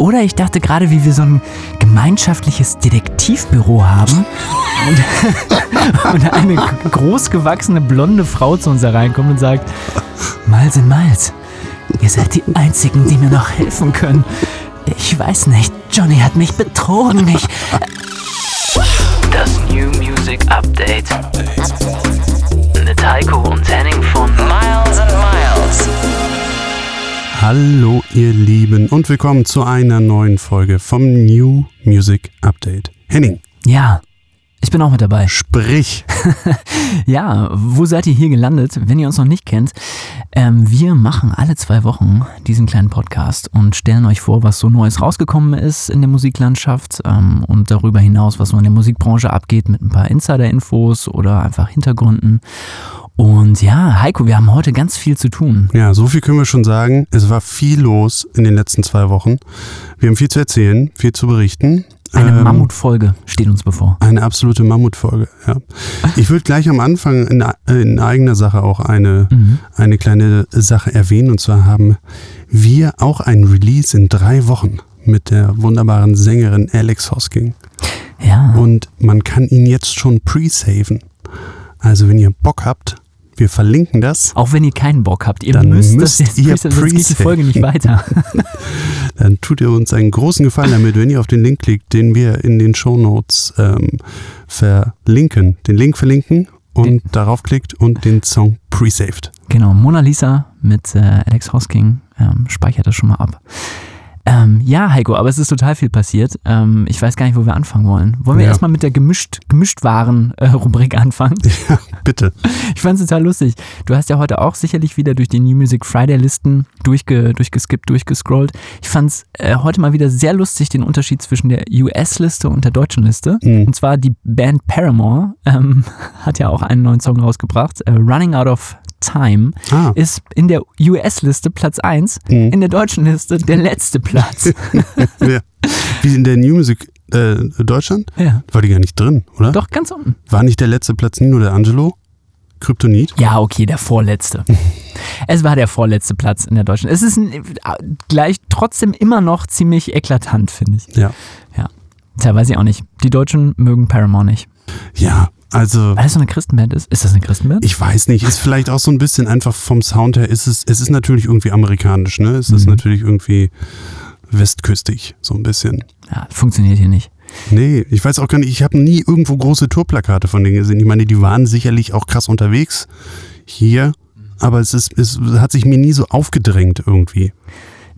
Oder ich dachte gerade, wie wir so ein gemeinschaftliches Detektivbüro haben und, und eine großgewachsene blonde Frau zu uns hereinkommt und sagt, Miles in Miles, ihr seid die Einzigen, die mir noch helfen können. Ich weiß nicht, Johnny hat mich betrogen. Ich... Das New Music Update. Mit Heiko und Henning von Hallo ihr Lieben und willkommen zu einer neuen Folge vom New Music Update. Henning, Ja, ich bin auch mit dabei. sprich. Ja, wo seid ihr hier gelandet, wenn ihr uns noch nicht kennt? Ähm, wir machen alle zwei Wochen diesen kleinen Podcast und stellen euch vor, was so Neues rausgekommen ist in der Musiklandschaft ähm, und darüber hinaus, was so in der Musikbranche abgeht mit ein paar Insider-Infos oder einfach Hintergründen. Und ja, Heiko, wir haben heute ganz viel zu tun. Ja, so viel können wir schon sagen. Es war viel los in den letzten zwei Wochen. Wir haben viel zu erzählen, viel zu berichten. Eine Ähm, Mammutfolge steht uns bevor. Eine absolute Mammutfolge, ja. Ich würde gleich am Anfang in, in eigener Sache auch eine, Mhm. eine kleine Sache erwähnen. Und zwar haben wir auch ein Release in drei Wochen mit der wunderbaren Sängerin Alex Hosking. Ja, Und man kann ihn jetzt schon pre-saven. Also wenn ihr Bock habt, wir verlinken das, auch wenn ihr keinen Bock habt, ihr Dann müsst, müsst das jetzt ihr pre- sonst geht die. Folge nicht weiter. dann tut ihr uns einen großen Gefallen damit, wenn ihr auf den Link klickt, den wir in den Shownotes ähm, verlinken. Den Link verlinken und Den- darauf klickt und den Song pre-saved. Genau, Mona Lisa mit äh, Alex Hosking ähm, speichert das schon mal ab. Ähm, ja, Heiko, aber es ist total viel passiert. Ähm, ich weiß gar nicht, wo wir anfangen wollen. Wollen wir Ja. erstmal mit der gemischt, gemischt Waren-Rubrik anfangen? Ja, bitte. Ich fand es total lustig. Du hast ja heute auch sicherlich wieder durch die New Music Friday-Listen durchge, durchgeskippt, durchgescrollt. Ich fand es äh, heute mal wieder sehr lustig, den Unterschied zwischen der US-Liste und der deutschen Liste. Mhm. Und zwar die Band Paramore ähm, hat ja auch einen neuen Song rausgebracht, äh, Running Out of Time Ah, ist in der US-Liste Platz 1, Mhm. in der deutschen Liste der letzte Platz. ja. Wie in der New Music äh, Deutschland? ja. War die gar nicht drin, oder? Doch, ganz unten. War nicht der letzte Platz Nino der Angelo? Kryptonit? Ja, okay, der vorletzte. es war der vorletzte Platz in der deutschen. Es ist ein, gleich trotzdem immer noch ziemlich eklatant, finde ich. Ja. Tja, weiß ich auch nicht. Die Deutschen mögen Paramore nicht. Ja, also Weil das so eine Christenband ist. Ist das eine Christenband? ich weiß nicht, ist vielleicht auch so ein bisschen einfach vom Sound her, ist es, es ist natürlich irgendwie amerikanisch, ne? Es ist Mhm. natürlich irgendwie westküstig, so ein bisschen. ja, funktioniert hier nicht. Nee, ich weiß auch gar nicht, ich habe nie irgendwo große Tourplakate von denen gesehen. Ich meine, die waren sicherlich auch krass unterwegs hier, aber es, ist, es hat sich mir nie so aufgedrängt irgendwie.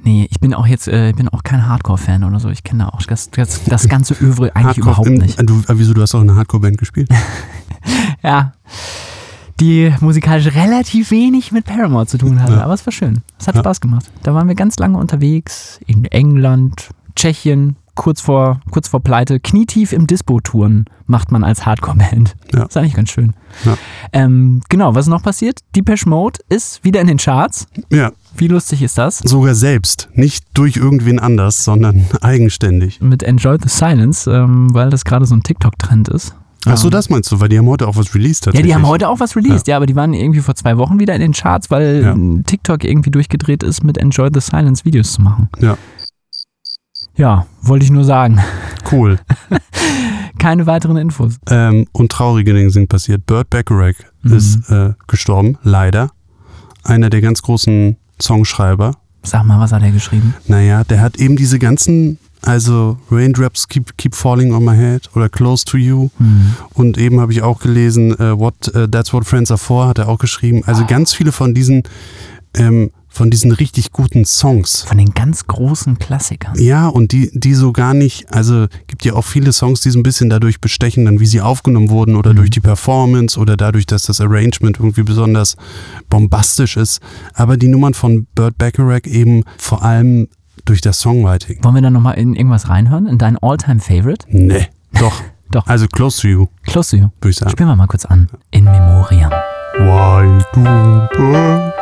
Nee, ich bin auch jetzt, äh, ich bin auch kein Hardcore-Fan oder so. Ich kenne da auch das, das, das ganze Övre eigentlich überhaupt im- nicht. Du, äh, wieso, du hast auch in einer Hardcore-Band gespielt? Ja. Die musikalisch relativ wenig mit Paramore zu tun hatte, Ja. aber es war schön. Es hat Ja. Spaß gemacht. Da waren wir ganz lange unterwegs, in England, Tschechien, kurz vor, kurz vor Pleite, knietief im Dispo-Touren macht man als Hardcore-Band. Ja. Ist eigentlich ganz schön. Ja. Ähm, genau, was ist noch passiert? Depeche Mode ist wieder in den Charts. Ja, Wie lustig ist das? sogar selbst. Nicht durch irgendwen anders, sondern eigenständig. Mit Enjoy the Silence, ähm, weil das gerade so ein TikTok-Trend ist. Ach so, Ähm, das meinst du, weil die haben heute auch was released Ja, die haben heute auch was released, ja. aber die waren irgendwie vor zwei Wochen wieder in den Charts, weil Ja. TikTok irgendwie durchgedreht ist, mit Enjoy the Silence Videos zu machen. Ja. Ja, wollte ich nur sagen. Cool. Keine weiteren Infos. ähm, und traurige Dinge sind passiert. Burt Bacharach Mhm. ist äh, gestorben, leider. Einer der ganz großen Songschreiber. Sag mal, was hat er geschrieben? Naja, der hat eben diese ganzen, also Raindrops keep, keep Falling on My Head oder Close to You. Hm. Und eben habe ich auch gelesen, äh, what, äh, That's What Friends Are For, hat er auch geschrieben. Also ganz viele von diesen, ähm, von diesen richtig guten Songs. Von den ganz großen Klassikern. Ja, und die, die so gar nicht, also gibt ja auch viele Songs, die so ein bisschen dadurch bestechen, dann wie sie aufgenommen wurden oder Mhm. durch die Performance oder dadurch, dass das Arrangement irgendwie besonders bombastisch ist. Aber die Nummern von Burt Bacharach eben vor allem durch das Songwriting. Wollen wir dann nochmal in irgendwas reinhören? In dein All-Time-Favorite? Nee, doch. Doch. Also Close to You, Close to You. würde ich sagen. Spielen wir mal kurz an. In Memoriam. Why do birds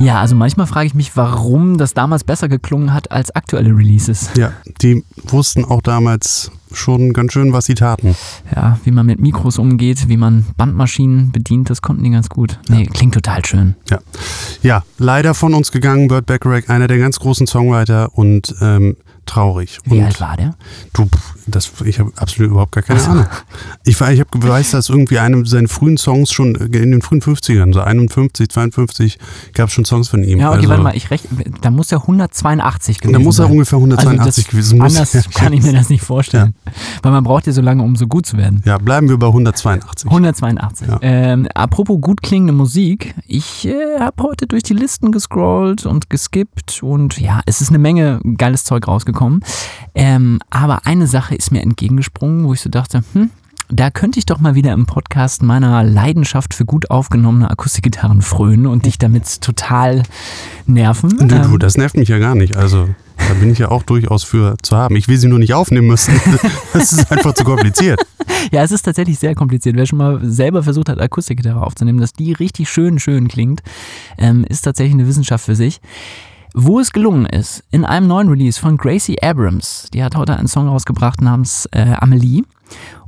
Ja, also manchmal frage ich mich, warum das damals besser geklungen hat als aktuelle Releases. Ja, die wussten auch damals schon ganz schön, was sie taten. Ja, wie man mit Mikros umgeht, wie man Bandmaschinen bedient, das konnten die ganz gut. Nee, klingt total schön. Ja. ja, leider von uns gegangen, Burt Bacharach, einer der ganz großen Songwriter und ähm, traurig. Wie und alt war der? Du, das, ich habe absolut überhaupt gar keine Ahnung. Ich, war- ich habe weiß, dass irgendwie einem seinen frühen Songs schon in den frühen 50ern, so 51, 52, gab es schon Songs von ihm. Ja, okay, also, warte mal, ich rechne, da muss er 182 gewesen Da muss er sein. ungefähr 182 also gewesen muss Anders er- kann ich mir das nicht vorstellen. Weil man braucht ja so lange, um so gut zu werden. Ja, bleiben wir bei 182. 182. Ja. Ähm, apropos gut klingende Musik, ich äh, habe heute durch die Listen gescrollt und geskippt und ja, es ist eine Menge geiles Zeug rausgekommen. Ähm, aber eine Sache ist mir entgegengesprungen, wo ich so dachte, hm, da könnte ich doch mal wieder im Podcast meiner Leidenschaft für gut aufgenommene Akustikgitarren frönen und dich damit total nerven. Du, du, Ähm, das nervt mich ja gar nicht. Also, da bin ich ja auch durchaus für zu haben. Ich will sie nur nicht aufnehmen müssen. Das ist einfach zu kompliziert. Ja, es ist tatsächlich sehr kompliziert. Wer schon mal selber versucht hat, Akustikgitarre aufzunehmen, dass die richtig schön, schön klingt, ähm, ist tatsächlich eine Wissenschaft für sich. Wo es gelungen ist, in einem neuen Release von Gracie Abrams, die hat heute einen Song rausgebracht namens äh, Amelie.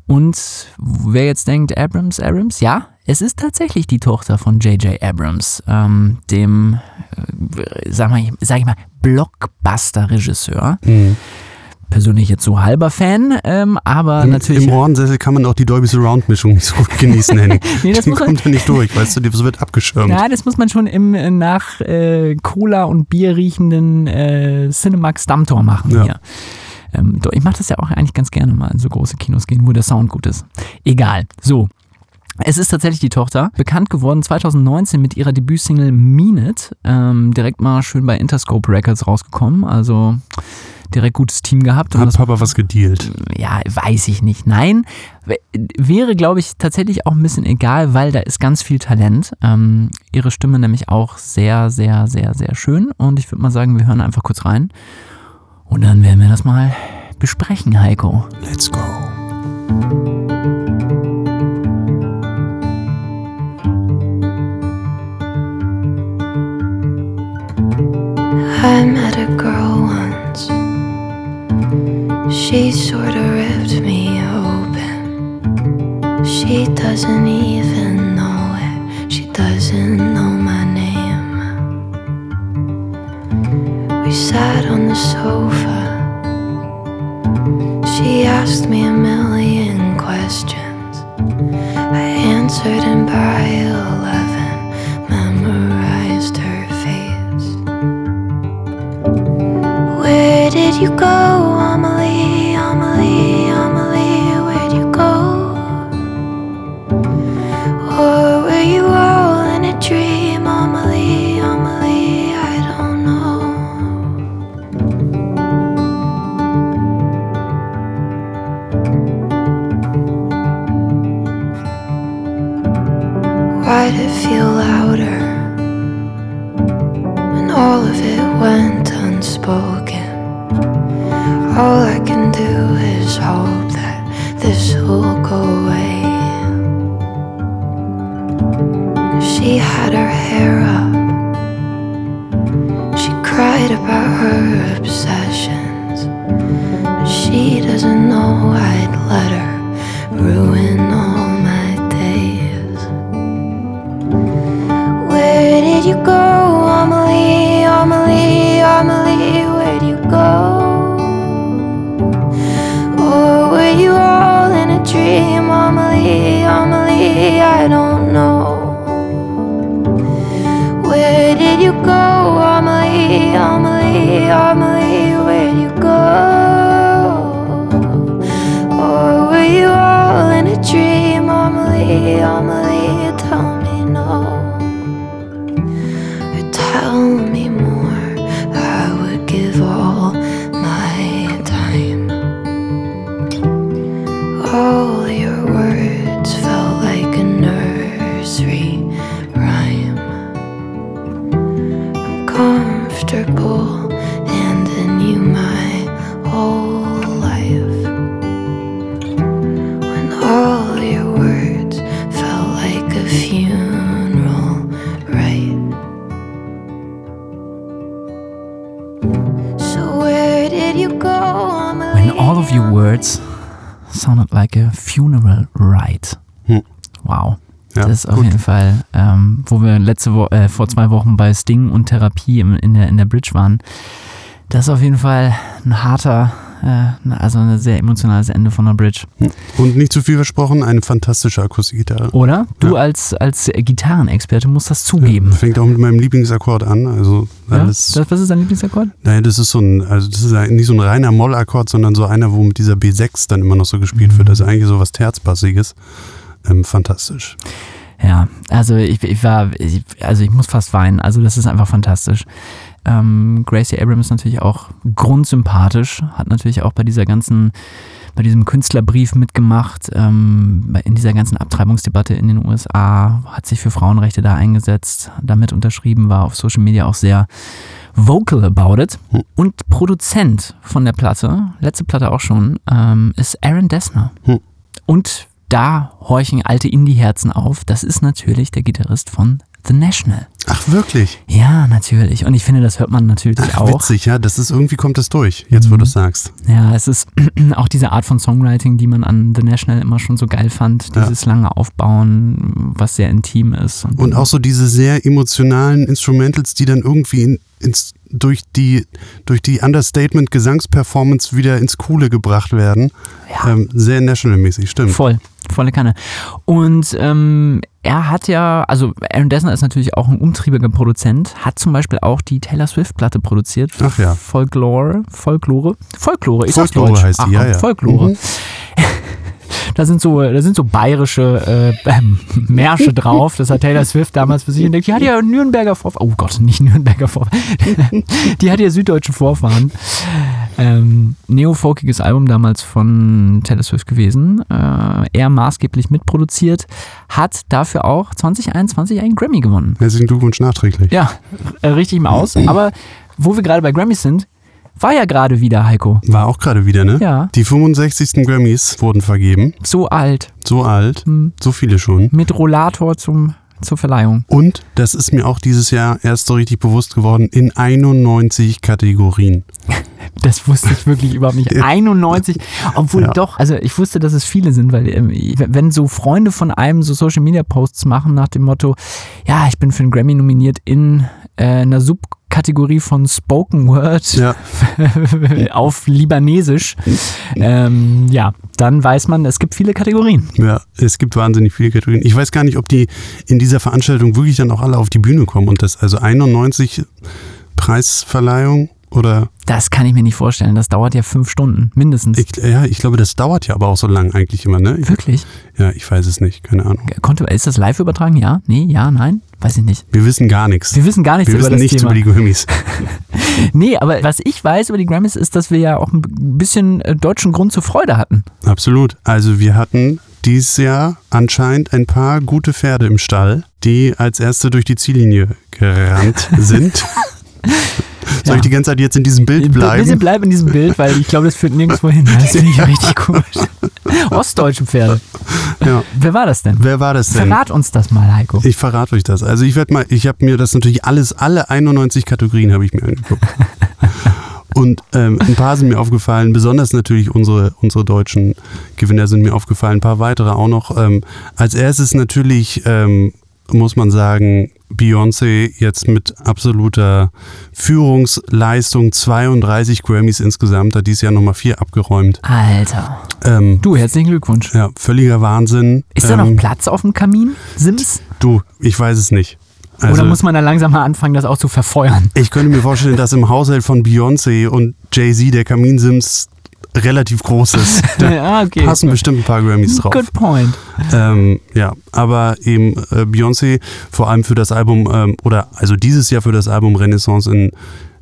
Und wer jetzt denkt, Abrams, Abrams, ja, es ist tatsächlich die Tochter von J.J. Abrams, ähm, dem, äh, sag, mal, sag ich mal, Blockbuster-Regisseur. Mhm. Persönlich jetzt so halber Fan, ähm, aber Im, natürlich. Im Ohrensessel kann man auch die Dolby Surround Mischung nicht so gut genießen, Henning. Nee, das kommt da nicht durch, weißt du, das wird abgeschirmt. Ja, das muss man schon im äh, nach äh, Cola und Bier riechenden äh, Cinemax Dammtor machen Ja. hier. Ähm, ich mache das ja auch eigentlich ganz gerne mal in so große Kinos gehen, wo der Sound gut ist. Egal. So. Es ist tatsächlich die Tochter, bekannt geworden 2019 mit ihrer Debütsingle Mean It, ähm, direkt mal schön bei Interscope Records rausgekommen, also direkt gutes Team gehabt. Hat das Papa was gedealt? ja, weiß ich nicht. Nein, wäre, glaube ich, tatsächlich auch ein bisschen egal, weil da ist ganz viel Talent. Ähm, ihre Stimme nämlich auch sehr, sehr, sehr, sehr schön. Und ich würde mal sagen, wir hören einfach kurz rein. Und dann werden wir das mal besprechen, Heiko. Let's go. I met a girl. She sort of ripped me open. She doesn't even know it. She doesn't know my name. We sat on the sofa. She asked me a million questions. I answered, and by eleven, memorized her face. Where did you go, feel louder when all of it went unspoken? All I can do is hope that this will go sounded like a funeral rite. Hm. Wow. Ja, das ist auf gut. jeden Fall, ähm, wo wir letzte Wo äh, vor zwei Wochen bei Sting und Therapie im, in, der, in der Bridge waren. Das ist auf jeden Fall ein harter, äh, also ein sehr emotionales Ende von der Bridge. Und nicht zu viel versprochen, eine fantastische Akustikgitarre. Oder? Du Ja. als, als Gitarrenexperte musst das zugeben. Fängt auch mit meinem Lieblingsakkord an. Also Ja? alles. Das, was ist dein Lieblingsakkord? Naja, das ist so ein, also das ist nicht so ein reiner Mollakkord, sondern so einer, wo mit dieser B6 dann immer noch so gespielt wird. Also eigentlich so was Terzbassiges. Ähm, fantastisch. Ja, also ich, ich war, ich, also ich muss fast weinen. Also das ist einfach fantastisch. Ähm, Gracie Abrams ist natürlich auch grundsympathisch, hat natürlich auch bei dieser ganzen, bei diesem Künstlerbrief mitgemacht, ähm, in dieser ganzen Abtreibungsdebatte in den USA, hat sich für Frauenrechte da eingesetzt, damit unterschrieben, war auf Social Media auch sehr vocal about it. Hm. Und Produzent von der Platte, letzte Platte auch schon, ähm, ist Aaron Dessner. Hm. Und da horchen alte Indie-Herzen auf. Das ist natürlich der Gitarrist von The National. Ach, wirklich? Ja, natürlich. Und ich finde, das hört man natürlich Ach, auch. witzig, ja. Das ist irgendwie kommt das durch, jetzt wo Mhm. du es sagst. Ja, es ist auch diese Art von Songwriting, die man an The National immer schon so geil fand. Ja. Dieses lange Aufbauen, was sehr intim ist. Und auch so diese sehr emotionalen Instrumentals, die dann irgendwie in, ins, durch die, durch die Understatement-Gesangsperformance wieder ins Coole gebracht werden. Ja. Ähm, sehr National-mäßig, stimmt. Voll, volle Kanne. Und ähm, er hat ja, also Aaron Dessner ist natürlich auch ein umtriebiger Produzent, hat zum Beispiel auch die Taylor Swift-Platte produziert. Ach ja. Folklore, Folklore, Folklore, ich Folklore Deutsch. heißt die, Ach, ja, komm, ja. Folklore. Mhm. Da sind so, da sind so bayerische äh, ähm, Märsche drauf. Das hat Taylor Swift damals für sich entdeckt. Die hat ja Nürnberger Vorfahren. Oh Gott, nicht Nürnberger Vorfahren. Die hat ja süddeutsche Vorfahren. Ähm, neofolkiges Album damals von Taylor Swift gewesen. Äh, er maßgeblich mitproduziert. Hat dafür auch 2021 einen Grammy gewonnen. Herzlichen Glückwunsch nachträglich. Ja, äh, richtig im Aus. Aber wo wir gerade bei Grammys sind, war ja gerade wieder Heiko. War auch gerade wieder, ne? Ja. Die 65. Grammys wurden vergeben. So alt. So alt. Hm. So viele schon. Mit Rollator zum, zur Verleihung. Und das ist mir auch dieses Jahr erst so richtig bewusst geworden, in 91 Kategorien. Das wusste ich wirklich überhaupt nicht. 91, obwohl Ja. doch, also ich wusste, dass es viele sind, weil ähm, wenn so Freunde von einem so Social Media Posts machen nach dem Motto, ja, ich bin für einen Grammy nominiert in äh, einer Subkategorie von Spoken Word Ja. auf Libanesisch, ähm, ja, dann weiß man, es gibt viele Kategorien. Ja, es gibt wahnsinnig viele Kategorien. Ich weiß gar nicht, ob die in dieser Veranstaltung wirklich dann auch alle auf die Bühne kommen und das, also 91 Preisverleihung oder Das kann ich mir nicht vorstellen. Das dauert ja fünf Stunden, mindestens. ich, ja, ich glaube, das dauert ja aber auch so lang eigentlich immer, ne? Ich, Wirklich? ja, ich weiß es nicht, keine Ahnung. Konnte, ist das live übertragen? Ja? Nee? Ja? Nein? Weiß ich nicht. Wir wissen gar nichts. Wir wissen gar nichts Wir über wissen das nichts Thema. über die Grammys. Nee, aber was ich weiß über die Grammys ist, dass wir ja auch ein bisschen äh, deutschen Grund zur Freude hatten. Absolut. Also wir hatten dieses Jahr anscheinend ein paar gute Pferde im Stall, die als erste durch die Ziellinie gerannt sind. Soll Ja. ich die ganze Zeit jetzt in diesem Bild Bitte bleiben? bleib in diesem Bild, weil ich glaube, das führt nirgendwo hin. Das finde ich richtig komisch. Ostdeutsche Pferde. Ja. Wer war das denn? Wer war das denn? Verrat uns das mal, Heiko. Ich verrate euch das. Also ich werde mal, ich habe mir das natürlich alles, alle 91 Kategorien habe ich mir angeguckt. Und ähm, ein paar sind mir aufgefallen, besonders natürlich unsere, unsere deutschen Gewinner sind mir aufgefallen, ein paar weitere auch noch. Ähm, als erstes natürlich, ähm, muss man sagen, Beyoncé jetzt mit absoluter Führungsleistung, 32 Grammys insgesamt, hat dieses Jahr nochmal vier abgeräumt. Alter. Ähm, Du, herzlichen Glückwunsch. ja, völliger Wahnsinn. Ist da noch Ähm, Platz auf dem Kamin? Sims? Du, ich weiß es nicht. Also, Oder muss man dann langsam mal anfangen, das auch zu verfeuern? ich könnte mir vorstellen, dass im Haushalt von Beyoncé und Jay-Z der Kaminsims relativ groß ist. Da ja, okay. passen bestimmt ein paar Grammys drauf. Good point. Ähm, ja, aber eben äh, Beyoncé vor allem für das Album, ähm, oder also dieses Jahr für das Album Renaissance in,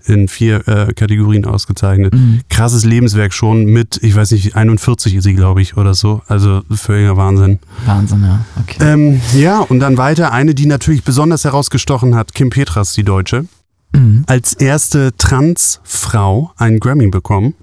in vier äh, Kategorien ausgezeichnet. Mhm. Krasses Lebenswerk schon mit, ich weiß nicht, 41 ist sie, glaube ich, oder so. Also völliger Wahnsinn. Wahnsinn, ja. Okay. Ähm, ja, und dann weiter eine, die natürlich besonders herausgestochen hat, Kim Petras, die Deutsche. Mhm. Als erste Transfrau einen Grammy bekommen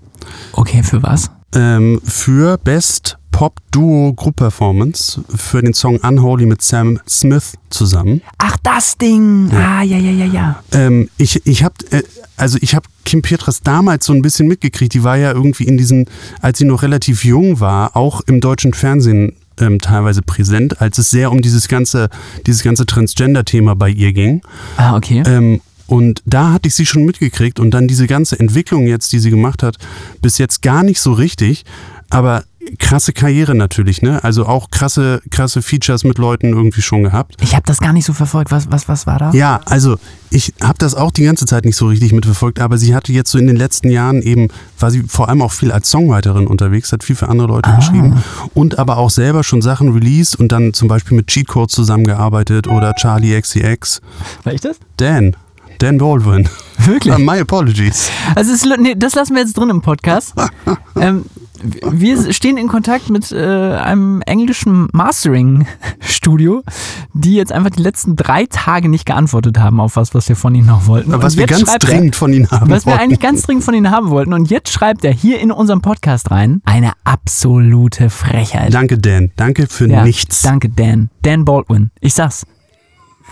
Okay, für was? ähm, für Best Pop Duo Group Performance für den Song Unholy mit Sam Smith zusammen. Ach, das Ding. Ah, ja, ja, ja, ja. Ähm, ich ich habe äh, also ich habe Kim Petras damals so ein bisschen mitgekriegt. Die war ja irgendwie in diesen, als sie noch relativ jung war, auch im deutschen Fernsehen ähm, teilweise präsent, als es sehr um dieses ganze dieses ganze Transgender-Thema bei ihr ging. Ah, okay. Ähm, und da hatte ich sie schon mitgekriegt und dann diese ganze Entwicklung jetzt, die sie gemacht hat, bis jetzt gar nicht so richtig, aber krasse Karriere natürlich, ne? Also auch krasse, krasse Features mit Leuten irgendwie schon gehabt. Ich habe das gar nicht so verfolgt. Was, was, was war da? Ja, also ich habe das auch die ganze Zeit nicht so richtig mitverfolgt, aber sie hatte jetzt so in den letzten Jahren eben, war sie vor allem auch viel als Songwriterin unterwegs, hat viel für andere Leute geschrieben und aber auch selber schon Sachen released und dann zum Beispiel mit Cheat Code zusammengearbeitet oder Charlie XCX. War ich das? Dan, Dan Baldwin. Wirklich? Uh, My apologies. Also es, nee, das lassen wir jetzt drin im Podcast. ähm, wir stehen in Kontakt mit äh, einem englischen Mastering-Studio, die jetzt einfach die letzten drei Tage nicht geantwortet haben auf was, was wir von ihnen noch wollten. Was wir ganz schreibt er- dringend von ihnen haben Was wir wollten. eigentlich ganz dringend von ihnen haben wollten. Und jetzt schreibt er hier in unserem Podcast rein, eine absolute Frechheit. Danke, Dan. Danke für ja, nichts. Danke, Dan. Dan Baldwin. Ich sag's.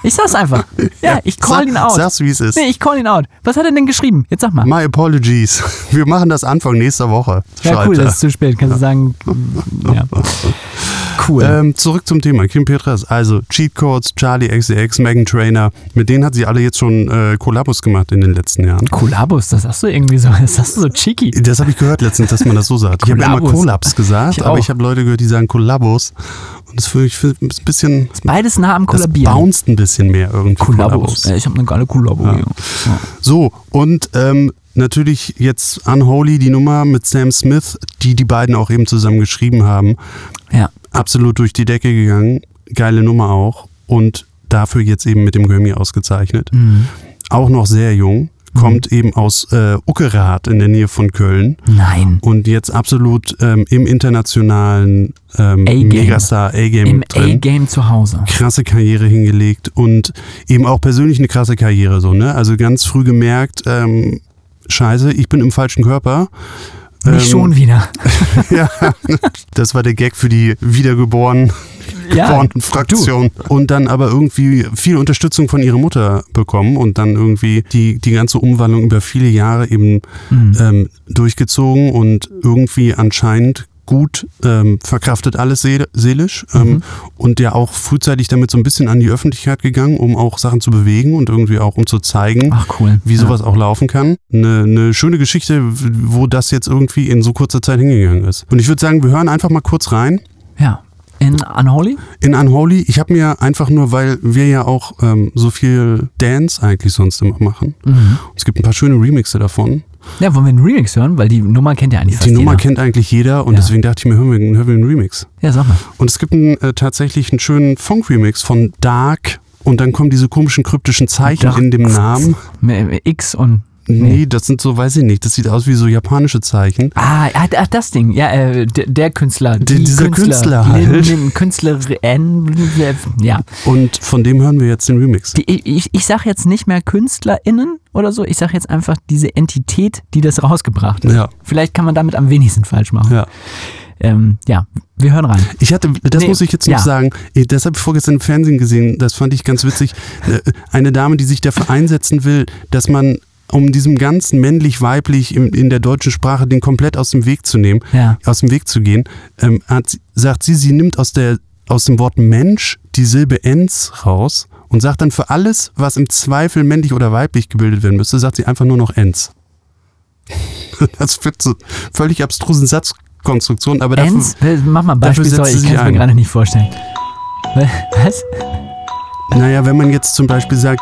Ich sag's einfach. Ja, ich call Sag- ihn out. Sag's, wie es ist. Nee, ich call ihn out. Was hat er denn geschrieben? Jetzt sag mal. My apologies. Wir machen das Anfang nächster Woche. Ja, cool, das ist zu spät. Kannst du sagen, ja. Cool. Ähm, zurück zum Thema. Kim Petras, also Cheat Codes, Charlie XCX, Megan Trainer, mit denen hat sie alle jetzt schon äh, Kollabos gemacht in den letzten Jahren. Kollabos, das sagst du irgendwie so, das sagst du so cheeky. Das habe ich gehört letztens, dass man das so sagt. Ich habe immer Kollabos. Collabs gesagt, Ich aber ich habe Leute gehört, die sagen Kollabos. Und das finde ich find ein bisschen, Beides nah am das Kollabieren. bounced ein bisschen mehr irgendwie. Kollabos. Ja, ich habe eine geile Kollabo. Ja. So, und ähm, natürlich jetzt Unholy, die Nummer mit Sam Smith, die die beiden auch eben zusammen geschrieben haben. Ja. Absolut durch die Decke gegangen. Geile Nummer auch. Und dafür jetzt eben mit dem Grammy ausgezeichnet. Mhm. Auch noch sehr jung. Kommt eben aus äh, Uckerath in der Nähe von Köln. Nein. Und jetzt absolut ähm, im internationalen ähm, A-Game. Megastar A-Game Im drin A-Game zu Hause. krasse Karriere hingelegt und eben auch persönlich eine krasse Karriere so, ne? Also ganz früh gemerkt, ähm, scheiße, ich bin im falschen Körper. Nicht Ähm, schon wieder. ja, das war der Gag für die wiedergeborenen Ja, Fraktion. Und dann aber irgendwie viel Unterstützung von ihrer Mutter bekommen und dann irgendwie die, die ganze Umwandlung über viele Jahre eben Mhm. ähm, durchgezogen und irgendwie anscheinend gut ähm, verkraftet alles seele, seelisch Mhm. ähm, und ja auch frühzeitig damit so ein bisschen an die Öffentlichkeit gegangen, um auch Sachen zu bewegen und irgendwie auch um zu zeigen, cool. wie sowas auch laufen kann. Eine, eine schöne Geschichte, wo das jetzt irgendwie in so kurzer Zeit hingegangen ist. Und ich würde sagen, wir hören einfach mal kurz rein. Ja. In Unholy? In Unholy, ich habe mir einfach nur, weil wir ja auch ähm, so viel Dance eigentlich sonst immer machen. Mhm. Es gibt ein paar schöne Remixe davon. Ja, wollen wir einen Remix hören? Weil die Nummer kennt ja eigentlich Die Nummer jeder. kennt eigentlich jeder und Ja. deswegen dachte ich mir, hören wir, hören wir einen Remix. Ja, sag mal. Und es gibt einen, äh, tatsächlich einen schönen Funk-Remix von Dark und dann kommen diese komischen kryptischen Zeichen Dark. in dem Namen. Mit X und. Nee, das sind so, weiß ich nicht, das sieht aus wie so japanische Zeichen. Ah, ah, ach, das Ding. Ja, äh, der, der Künstler. Der- die dieser Künstler halt. Lin- Lin- Künstlerin. Ja. Und von dem hören wir jetzt den Remix. Die, ich, ich sag jetzt nicht mehr KünstlerInnen oder so. Ich sag jetzt einfach diese Entität, die das rausgebracht hat. Ja. Vielleicht kann man damit am wenigsten falsch machen. Ja. Ähm, ja, wir hören rein. Ich hatte, das Nee, muss ich jetzt noch ja. sagen, eh, das habe ich vorgestern im Fernsehen gesehen, das fand ich ganz witzig. Äh, Eine Dame, die sich dafür einsetzen will, dass man, um diesem ganzen männlich-weiblich in, in der deutschen Sprache den komplett aus dem Weg zu nehmen, Ja. aus dem Weg zu gehen, ähm, hat, sagt sie, sie nimmt aus, der, aus dem Wort Mensch die Silbe ens raus und sagt dann für alles, was im Zweifel männlich oder weiblich gebildet werden müsste, sagt sie einfach nur noch ens. Das führt zu völlig abstrusen Satzkonstruktionen, aber dafür, Ens? Äh, Mach mal ein dafür Beispiel, setzt sorry, sie ich kann es mir gerade nicht vorstellen. Was? Naja, wenn man jetzt zum Beispiel sagt,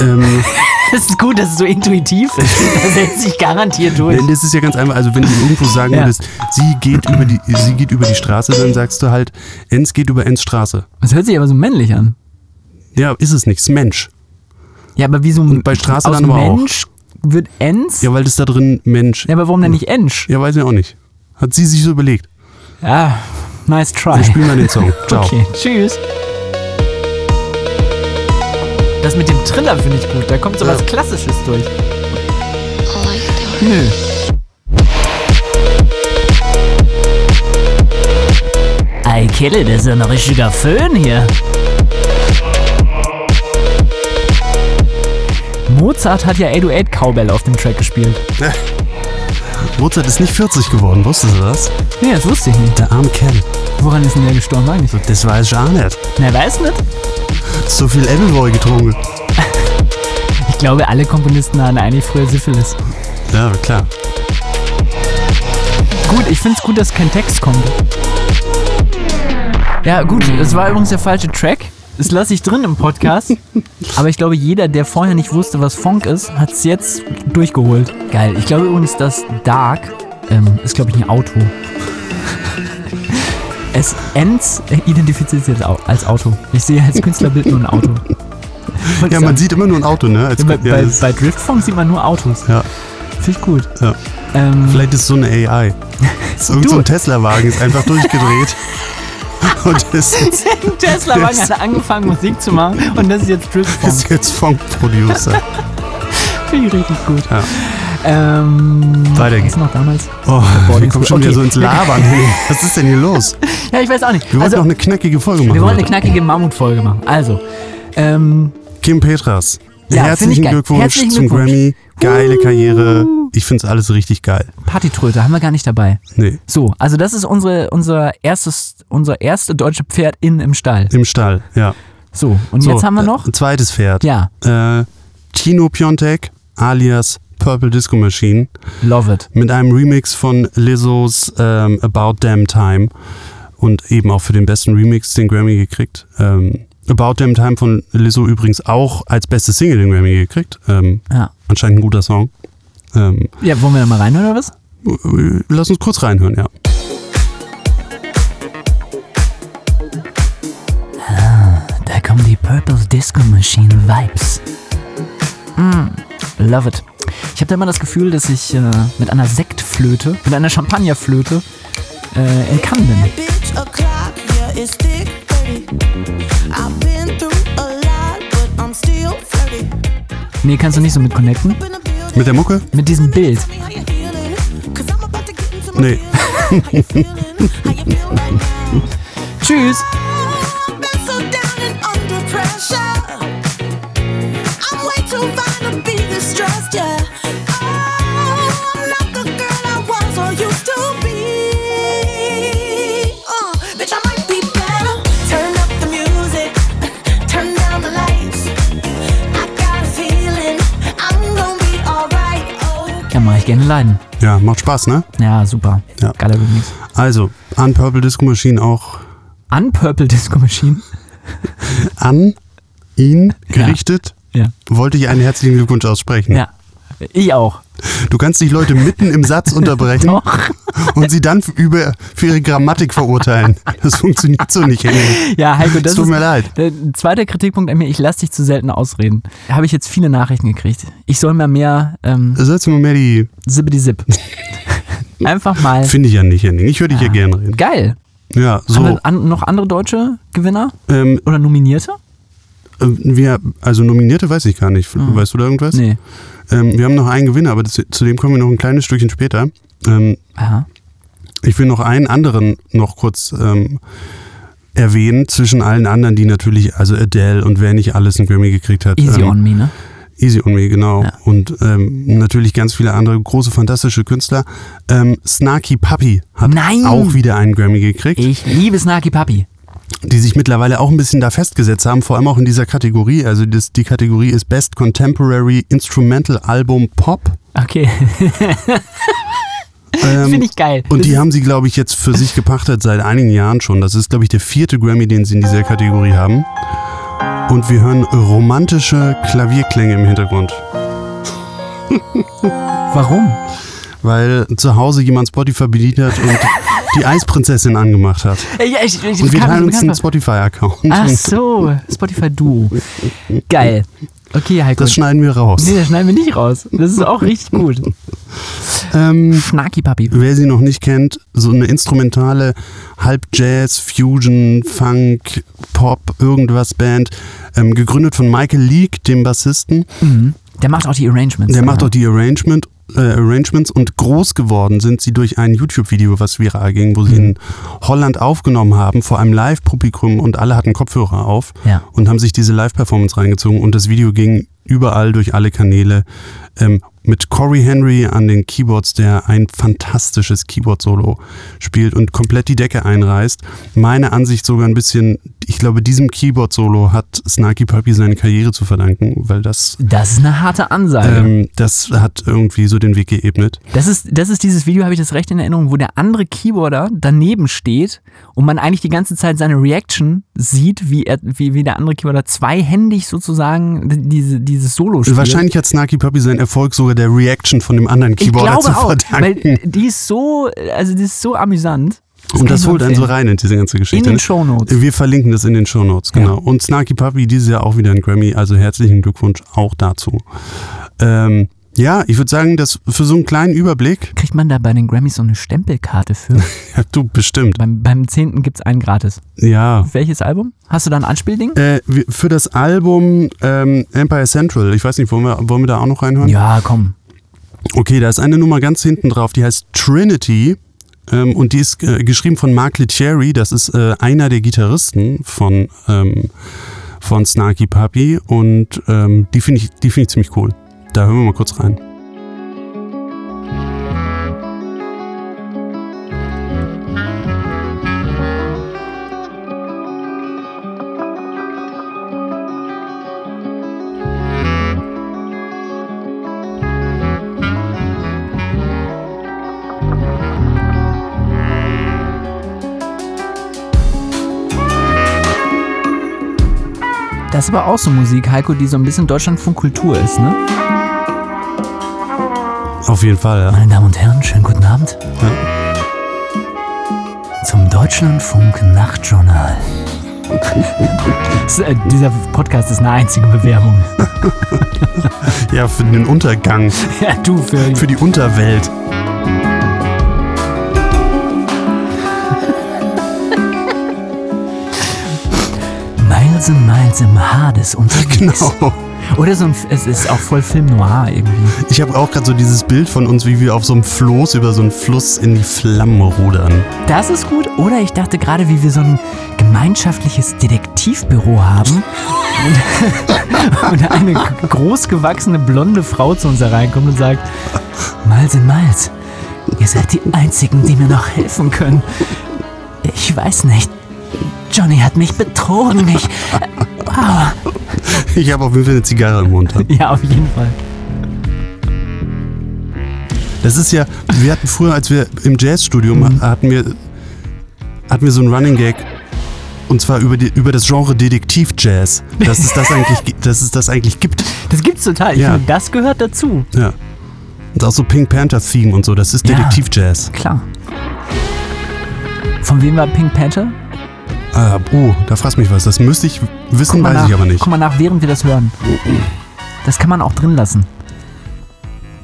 ähm, Das ist gut, das ist so intuitiv. Das setzt sich garantiert durch. Nein, das ist ja ganz einfach. Also wenn du irgendwo sagen Ja. würdest, sie geht über die, sie geht über die Straße, dann sagst du halt, Enz geht über Enz Straße. Das hört sich aber so männlich an. Ja, ist es nicht, ist Mensch. Ja, aber wie so ein bei Straße aus dann aber auch. Mensch wird Ens? Ja. Ja, weil das da drin Mensch. aber warum denn nicht Ensch? Ja, weiß ich auch nicht. Hat sie sich so überlegt. Ja, nice try. Wir spielen mal den Song. Ciao. Okay, tschüss. Das mit dem Triller finde ich gut. Da kommt so was Ja. Klassisches durch. Nö. Ey, Kille, das ist ja ein richtiger Föhn hier. Mozart hat ja 808 Cowbell auf dem Track gespielt. Mozart ist nicht 40 geworden, wusstest du das? Nee, das wusste ich nicht. Der arme Kerl. Woran ist denn der gestorben eigentlich? Das weiß ich auch nicht. Na, weiß nicht. So viel Appleboy getrunken. Ich glaube, alle Komponisten hatten eigentlich früher Syphilis. Ja, klar. Gut, ich finde es gut, dass kein Text kommt. Ja, gut, es war übrigens der falsche Track. Das lasse ich drin im Podcast. Aber ich glaube, jeder, der vorher nicht wusste, was Funk ist, hat es jetzt durchgeholt. Geil. Ich glaube übrigens, dass Dark ähm, ist, glaube ich, ein Auto. Es Ends identifiziert sich als Au- als Auto. Ich sehe als Künstlerbild nur ein Auto. Ja, man sieht immer nur ein Auto, ne? Als, bei, ja, bei, bei Driftfunk sieht man nur Autos. ja, Finde ich gut. ja. Ähm, Vielleicht ist es so eine AI. Irgend so ein Tesla-Wagen ist einfach durchgedreht. Und das ist, Tesla Wagen hat angefangen Musik zu machen und das ist jetzt Driftfunk. ist jetzt Funk-Producer. Finde ich richtig gut. Ja. Ähm, Weiter geht's. noch damals? Oh, wir kommen schon wieder Okay. so ins Labern. Was ist denn hier los? Ja, ich weiß auch nicht. Wir wollten Also, noch eine knackige Folge machen. wir wollen eine knackige Mammutfolge machen. Also, ähm, Kim Petras. Ja, Herzlichen. Glückwunsch Herzlichen zum Glückwunsch. Grammy. Geile Karriere. Ich finde es alles richtig geil. Partytröte haben wir gar nicht dabei. Nee, So, also das ist unsere, unser erstes, unser erste deutsche Pferd in im Stall. im Stall, ja. So, und So, jetzt haben wir noch? Ein zweites Pferd. Ja, Äh, Tino Piontek alias Purple Disco Machine Love It. mit einem Remix von Lizzos ähm, About Damn Time und eben auch für den besten Remix den Grammy gekriegt. Ähm, About Damn Time von Lizzo übrigens auch als beste Single den Grammy gekriegt. Ähm, Ja. anscheinend ein guter Song. Ähm, Ja, wollen wir da mal reinhören oder was? lass uns kurz reinhören, ja. Da kommen die Purple Disco Machine Vibes. Mm, love it. Ich habe da immer das Gefühl, dass ich äh, mit einer Sektflöte, mit einer Champagnerflöte äh, in Cannes bin. bitch o'clock, yeah, it's thick 30. I've been through a lot, but I'm still flirty. Nee, kannst du nicht so mit connecten? Mit der Mucke? Mit diesem Bild. Nee. Tschüss. I'm way too fine to be this stressed, yeah. Ich gerne leiden. Ja, macht Spaß, ne? Ja, super. Ja. Geiler Remix. Also, an Purple Disco Machine auch An Purple Disco Machine. an ihn gerichtet, Ja. wollte ich einen herzlichen Glückwunsch aussprechen. Ja. Ich auch. Du kannst nicht Leute mitten im Satz unterbrechen Doch. und sie dann über, für ihre Grammatik verurteilen. Das funktioniert so nicht, Henning. Ja, Heiko, das Es tut ist mir leid. der zweite Kritikpunkt an mir. Ich lasse dich zu selten ausreden. Da habe ich jetzt viele Nachrichten gekriegt. Ich soll mal mehr ähm, Sollst du mal mehr die. Sippity Zip. Einfach mal. Finde ich ja nicht, Henning. Ich höre dich ja gerne reden. Geil. Ja, so. Haben wir an, noch andere deutsche Gewinner Ähm, oder Nominierte? Äh, wir, also Nominierte weiß ich gar nicht. Weißt du da irgendwas? Nee. Ähm, wir haben noch einen Gewinner, aber das, zu dem kommen wir noch ein kleines Stückchen später. Ähm, Aha. ich will noch einen anderen noch kurz ähm, erwähnen, zwischen allen anderen, die natürlich, also Adele und wer nicht alles einen Grammy gekriegt hat. Easy ähm, on me, ne? Easy on Me, genau. Ja. Und ähm, natürlich ganz viele andere große, fantastische Künstler. Ähm, Snarky Puppy hat Nein! auch wieder einen Grammy gekriegt, Ich liebe Snarky Papi. Die sich mittlerweile auch ein bisschen da festgesetzt haben, vor allem auch in dieser Kategorie. Also das, die Kategorie ist Best Contemporary Instrumental Album Pop. Okay. Ähm, Finde ich geil. Und die haben sie, glaube ich, jetzt für sich gepachtet seit einigen Jahren schon. Das ist, glaube ich, der vierte Grammy, den sie in dieser Kategorie haben. Und wir hören romantische Klavierklänge im Hintergrund. Warum? Weil zu Hause jemand Spotify bedient hat und die Eisprinzessin angemacht hat. Ich, ich, ich, Und wir teilen uns einen. Spotify-Account. Ach so, Spotify Duo. Geil. Okay, Heiko. Das schneiden wir raus. nee, das schneiden wir nicht raus. Das ist auch richtig gut. Ähm, Schnarky Papi. wer sie noch nicht kennt, so eine instrumentale halb Jazz, Fusion, Funk, Pop, irgendwas Band, ähm, gegründet von Michael Leake, dem Bassisten. Mhm. Der macht auch die Arrangements. Der ja. macht auch die Arrangement, äh, Arrangements und groß geworden sind sie durch ein YouTube-Video, was viral ging, wo sie Mhm. in Holland aufgenommen haben, vor einem Live-Publikum und alle hatten Kopfhörer auf Ja. und haben sich diese Live-Performance reingezogen und das Video ging überall durch alle Kanäle ähm, mit Corey Henry an den Keyboards, der ein fantastisches Keyboard-Solo spielt und komplett die Decke einreißt. Meine Ansicht sogar ein bisschen, ich glaube, diesem Keyboard-Solo hat Snarky Puppy seine Karriere zu verdanken, weil das, Das ist eine harte Ansage. ähm, das hat irgendwie so den Weg geebnet. Das ist, das ist dieses Video, habe ich das recht in Erinnerung, wo der andere Keyboarder daneben steht und man eigentlich die ganze Zeit seine Reaction sieht, wie, er, wie, wie der andere Keyboarder zweihändig sozusagen diese, dieses Solo spielt. Wahrscheinlich hat Snarky Puppy seinen Erfolg sogar der Reaction von dem anderen ich Keyboarder glaube zu auch, verdanken. weil die ist so, also die ist so amüsant. und das ich nur holt einen so rein in diese ganze In Geschichte. den ne? Shownotes. Wir verlinken das in den Shownotes, genau. Und Snarky Puppy dieses Jahr auch wieder ein Grammy, also herzlichen Glückwunsch auch dazu. Ähm, ja, ich würde sagen, dass für so einen kleinen Überblick, Kriegt man da bei den Grammys so eine Stempelkarte für? ja, du bestimmt, beim, beim 10. gibt es einen gratis. ja. Welches Album? Hast du da ein Anspielding? Äh, für das Album ähm, Empire Central, ich weiß nicht, wollen wir, wollen wir da auch noch reinhören? Ja, komm. Okay, da ist eine Nummer ganz hinten drauf, die heißt Trinity. Ähm, und die ist äh, geschrieben von Mark Lettieri, das ist äh, einer der Gitarristen von, ähm, von Snarky Puppy. Und ähm, die finde ich, die finde ich ziemlich cool. Da hören wir mal kurz rein. Das ist aber auch so Musik, Heiko, die so ein bisschen Deutschlandfunk Kultur ist, ne? Auf jeden Fall, ja. Meine Damen und Herren, schönen guten Abend. Zum Deutschlandfunk Nachtjournal. Äh, dieser Podcast ist eine einzige Bewerbung. Ja, für den Untergang, Ja, du für. für die Unterwelt. Miles and Miles im Hades unterwegs. Genau. Oder so ein. Es ist auch voll Film noir irgendwie. Ich habe auch gerade so dieses Bild von uns, wie wir auf so einem Floß über so einen Fluss in die Flammen rudern. Das ist gut. Oder ich dachte gerade, wie wir so ein gemeinschaftliches Detektivbüro haben. Und, und eine großgewachsene blonde Frau zu uns hereinkommt und sagt: Miles and Miles, ihr seid die Einzigen, die mir noch helfen können. Ich weiß nicht. Johnny hat mich betrogen. Ich. Wow. Ich habe auf jeden Fall eine Zigarre im Mund. Ja, auf jeden Fall. Das ist ja, wir hatten früher, als wir im Jazzstudium Mhm. hatten wir, hatten wir so einen Running Gag. Und zwar über, die, über das Genre Detektiv-Jazz. Dass es das eigentlich, dass es das eigentlich gibt. Das gibt's total. Ich Ja. finde, das gehört dazu. Ja. Und auch so Pink Panther-Theme und so. Das ist Ja. Detektiv-Jazz. Klar. Von wem war Pink Panther? Ah, oh, da fragst mich was. Das müsste ich wissen, weiß nach. ich aber nicht. Guck mal nach, während wir das hören. Das kann man auch drin lassen.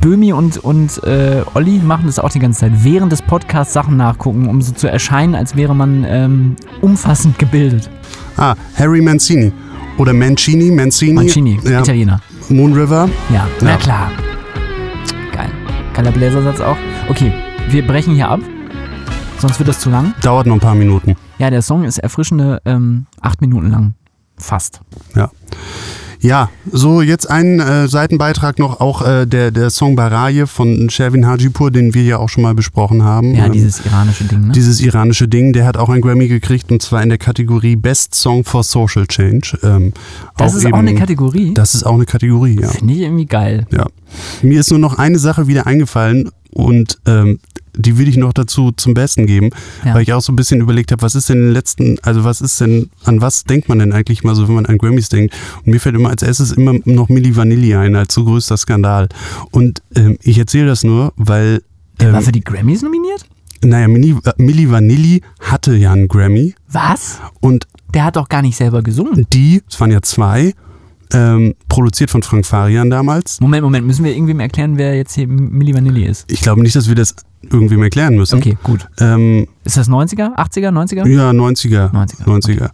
Böhmi und, und äh, Olli machen das auch die ganze Zeit. Während des Podcasts Sachen nachgucken, um so zu erscheinen, als wäre man ähm, umfassend gebildet. Ah, Harry Mancini. Oder Mancini, Mancini. Mancini, Ja. Italiener. Moon River. Ja, na Ja. klar. Geil. Geiler Bläsersatz auch. Okay, wir brechen hier ab. Sonst wird das zu lang. Dauert noch ein paar Minuten. Ja, der Song ist erfrischende ähm, acht Minuten lang. Fast. Ja. Ja, so jetzt ein äh, Seitenbeitrag noch, auch äh, der, der Song Baraye von Shervin Hajipur, den wir ja auch schon mal besprochen haben. Ja, Ähm, dieses iranische Ding, ne? dieses iranische Ding, der hat auch einen Grammy gekriegt und zwar in der Kategorie Best Song for Social Change. Ähm, das ist auch eine Kategorie. Das ist auch eine Kategorie, ja. Finde ich irgendwie geil. ja. Mir ist nur noch eine Sache wieder eingefallen und ähm, die will ich noch dazu zum Besten geben, Ja. weil ich auch so ein bisschen überlegt habe, was ist denn in den letzten, also was ist denn, an was denkt man denn eigentlich mal so, wenn man an Grammys denkt? Und mir fällt immer als erstes immer noch Milli Vanilli ein, als so größter Skandal. Und ähm, ich erzähle das nur, weil Der war ähm, für die Grammys nominiert? naja, Milli, äh, Milli Vanilli hatte ja einen Grammy Was? und Der hat doch gar nicht selber gesungen. die, es waren ja zwei, ähm, produziert von Frank Farian damals. Moment, Moment, müssen wir irgendwem erklären, wer jetzt hier Milli Vanilli ist? Ich glaube nicht, dass wir das irgendwem erklären müssen. Okay, gut. Ähm, Ist das 90er, 80er, 90er? ja, 90er. 90er, 90er.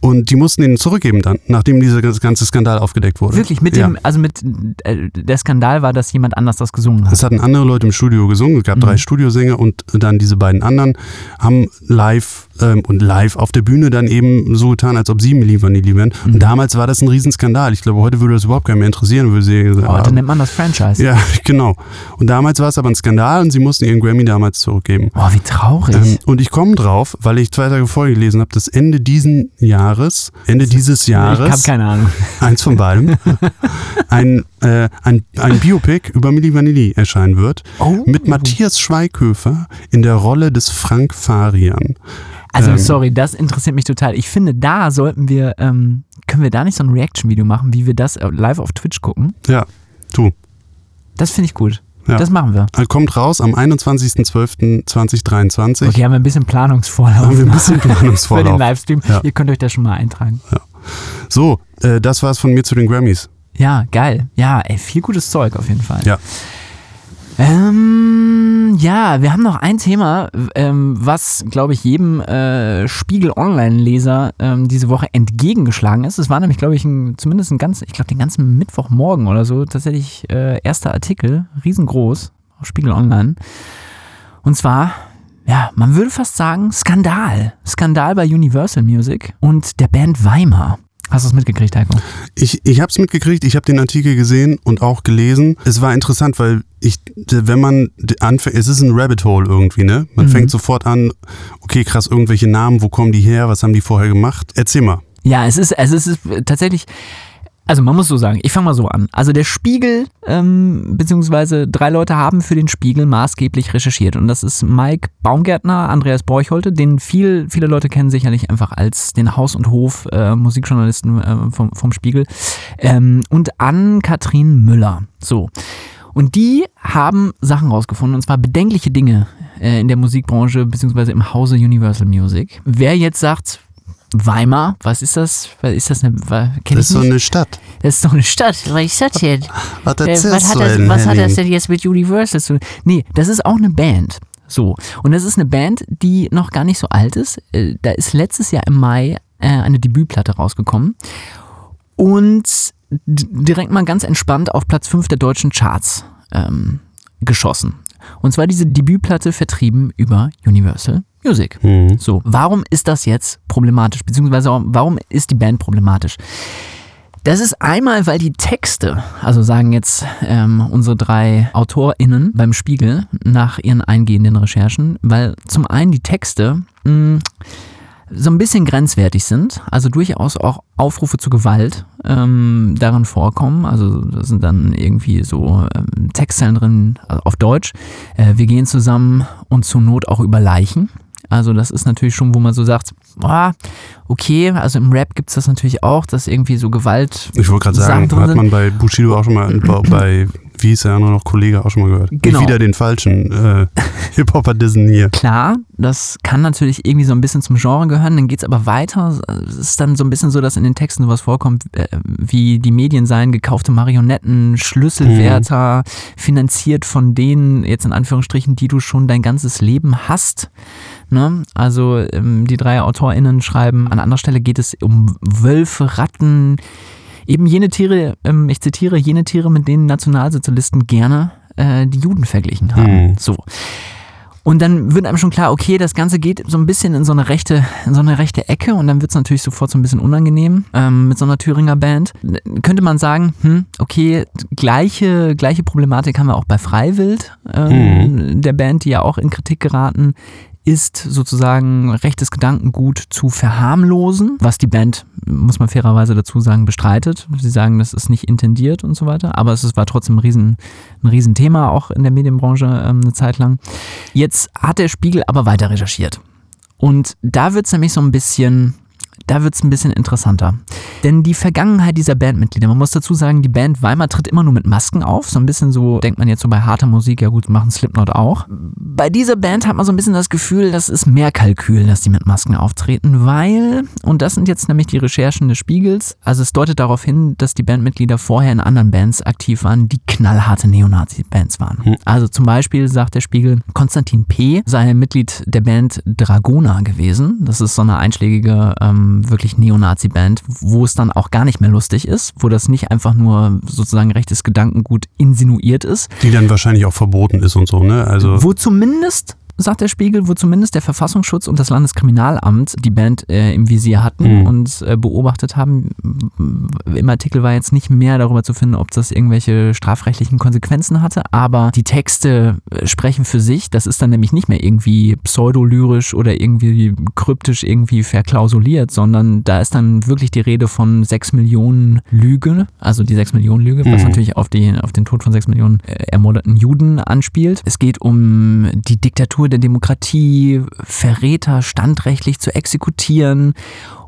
Und die mussten ihn zurückgeben dann, nachdem dieser ganze- Skandal aufgedeckt wurde. Wirklich, mit ja. dem, also mit, äh, der Skandal war, dass jemand anders das gesungen hat. Es hatten andere Leute im Studio gesungen, es gab Mhm. drei Studiosänger und dann diese beiden anderen haben live ähm, und live auf der Bühne dann eben so getan, als ob sie Milli Vanilli wären. Mhm. Und damals war das ein Riesenskandal. Ich glaube, heute würde das überhaupt keinen mehr interessieren. Würde sie, Heute nennt man das Franchise. ja, genau. Und damals war es aber ein Skandal und sie mussten ihren Grammy damals zurückgeben. Boah, wie traurig. Ähm, und ich komme drauf, weil ich zwei Tage vorher gelesen habe, dass Ende diesen Jahres, Ende dieses ich habe Jahres, keine Ahnung. eins von beidem, ein, äh, ein, ein Biopic über Milli Vanilli erscheinen wird. Oh. Mit Matthias Schweighöfer in der Rolle des Frank Farian. Also Ähm. sorry, das interessiert mich total. Ich finde, da sollten wir, ähm, können wir da nicht so ein Reaction-Video machen, wie wir das äh, live auf Twitch gucken? Ja, tu. Das finde ich gut. Ja. Das machen wir. Er kommt raus am 21.12.2023. Okay, haben wir ein bisschen Planungsvorlauf. Haben wir ein bisschen Für den Planungsvorlauf. Livestream. Ja. Ihr könnt euch das schon mal eintragen. So, äh, das war's von mir zu den Grammys. Ja, geil. Ja, ey, viel gutes Zeug auf jeden Fall. Ja. Ähm, ja, wir haben noch ein Thema, ähm, was, glaube ich, jedem äh, Spiegel Online-Leser ähm, diese Woche entgegengeschlagen ist. Es war nämlich, glaube ich, ein, zumindest ein ganz, ich glaube, den ganzen Mittwochmorgen oder so, tatsächlich äh, erster Artikel, riesengroß, auf Spiegel Online. Und zwar, ja, man würde fast sagen, Skandal. Skandal bei Universal Music und der Band Weimar. Hast du es mitgekriegt, Heiko? Ich, ich habe es mitgekriegt, ich habe den Artikel gesehen und auch gelesen. Es war interessant, weil ich, wenn man anfängt, es ist ein Rabbit Hole irgendwie, ne? Man Mhm. fängt sofort an, okay, krass, irgendwelche Namen, wo kommen die her, was haben die vorher gemacht? Erzähl mal. Ja, es ist, also es ist tatsächlich, also man muss so sagen, ich fange mal so an. Also der Spiegel, ähm, beziehungsweise drei Leute haben für den Spiegel maßgeblich recherchiert. Und das ist Mike Baumgärtner, Andreas Borchholte, den viel, viele Leute kennen sicherlich einfach als den Haus- und Hof-Musikjournalisten äh, vom, vom Spiegel. Ähm, und Ann-Kathrin Müller. So. Und die haben Sachen rausgefunden, und zwar bedenkliche Dinge äh, in der Musikbranche, beziehungsweise im Hause Universal Music. Wer jetzt sagt, Weimar, was ist das? Was ist das eine, wa- kenn Das ist so eine Stadt. das ist doch eine Stadt. Was ist das denn? Was Äh, was hat, das, denn, was hat das denn jetzt mit Universal zu tun? Nee, das ist auch eine Band. So. Und das ist eine Band, die noch gar nicht so alt ist. Äh, Da ist letztes Jahr im Mai äh, eine Debütplatte rausgekommen. Und direkt mal ganz entspannt auf Platz 5 der deutschen Charts ähm, geschossen. Und zwar diese Debütplatte vertrieben über Universal Music. Mhm. So, warum ist das jetzt problematisch? Beziehungsweise warum ist die Band problematisch? Das ist einmal, weil die Texte, also sagen jetzt ähm, unsere drei AutorInnen beim Spiegel nach ihren eingehenden Recherchen, weil zum einen die Texte mh, so ein bisschen grenzwertig sind, also durchaus auch Aufrufe zu Gewalt ähm, darin vorkommen. Also da sind dann irgendwie so ähm, Textzeilen drin also auf Deutsch. Äh, wir gehen zusammen und zur Not auch über Leichen. Also das ist natürlich schon, wo man so sagt, ah, okay, also im Rap gibt es das natürlich auch, dass irgendwie so Gewalt Ich wollte gerade sagen, hat man bei Bushido auch schon mal, bei wie hieß der andere noch, Kollege auch schon mal gehört. Genau. Nicht wieder den falschen äh, Hip-Hopper dissen hier. Klar, das kann natürlich irgendwie so ein bisschen zum Genre gehören, dann geht's aber weiter. Es ist dann so ein bisschen so, dass in den Texten sowas vorkommt, äh, wie die Medien seien gekaufte Marionetten, Schlüsselwärter, finanziert von denen, jetzt in Anführungsstrichen, die du schon dein ganzes Leben hast. Ne? Also ähm, die drei AutorInnen schreiben, an anderer Stelle geht es um Wölfe, Ratten, eben jene Tiere, ähm, ich zitiere, jene Tiere, mit denen Nationalsozialisten gerne äh, die Juden verglichen haben. Mhm. So. Und dann wird einem schon klar, okay, das Ganze geht so ein bisschen in so eine rechte, in so eine rechte Ecke und dann wird es natürlich sofort so ein bisschen unangenehm ähm, mit so einer Thüringer Band. Könnte man sagen, hm, okay, gleiche, gleiche Problematik haben wir auch bei Freiwild, ähm, der Band, die ja auch in Kritik geraten ist, sozusagen rechtes Gedankengut zu verharmlosen, was die Band muss man fairerweise dazu sagen, bestreitet. Sie sagen, das ist nicht intendiert und so weiter, aber es war trotzdem ein, Riesen, ein Riesenthema auch in der Medienbranche ähm, eine Zeit lang. Jetzt hat der Spiegel aber weiter recherchiert. Und da wird es nämlich so ein bisschen, da wird es ein bisschen interessanter. Denn die Vergangenheit dieser Bandmitglieder, man muss dazu sagen, die Band Weimar tritt immer nur mit Masken auf. So ein bisschen so, denkt man jetzt so bei harter Musik, ja gut, machen Slipknot auch. Bei dieser Band hat man so ein bisschen das Gefühl, das ist mehr Kalkül, dass die mit Masken auftreten, weil, und das sind jetzt nämlich die Recherchen des Spiegels, also es deutet darauf hin, dass die Bandmitglieder vorher in anderen Bands aktiv waren, die knallharte Neonazi-Bands waren. Also zum Beispiel sagt der Spiegel, Konstantin P. sei Mitglied der Band Dragona gewesen. Das ist so eine einschlägige, ähm, wirklich Neonazi-Band, wo es dann auch gar nicht mehr lustig ist, wo das nicht einfach nur sozusagen rechtes Gedankengut insinuiert ist, Die dann wahrscheinlich auch verboten ist und so, ne? Also wo zumindest, sagt der Spiegel, wo zumindest der Verfassungsschutz und das Landeskriminalamt die Band äh, im Visier hatten Mhm. und äh, beobachtet haben. Im Artikel war jetzt nicht mehr darüber zu finden, ob das irgendwelche strafrechtlichen Konsequenzen hatte, aber die Texte äh, sprechen für sich. Das ist dann nämlich nicht mehr irgendwie pseudolyrisch oder irgendwie kryptisch irgendwie verklausuliert, sondern da ist dann wirklich die Rede von sechs Millionen Lüge, also die sechs Millionen Lüge, was Mhm. natürlich auf, die, auf den Tod von sechs Millionen äh, ermordeten Juden anspielt. Es geht um die Diktatur der Demokratie, Verräter standrechtlich zu exekutieren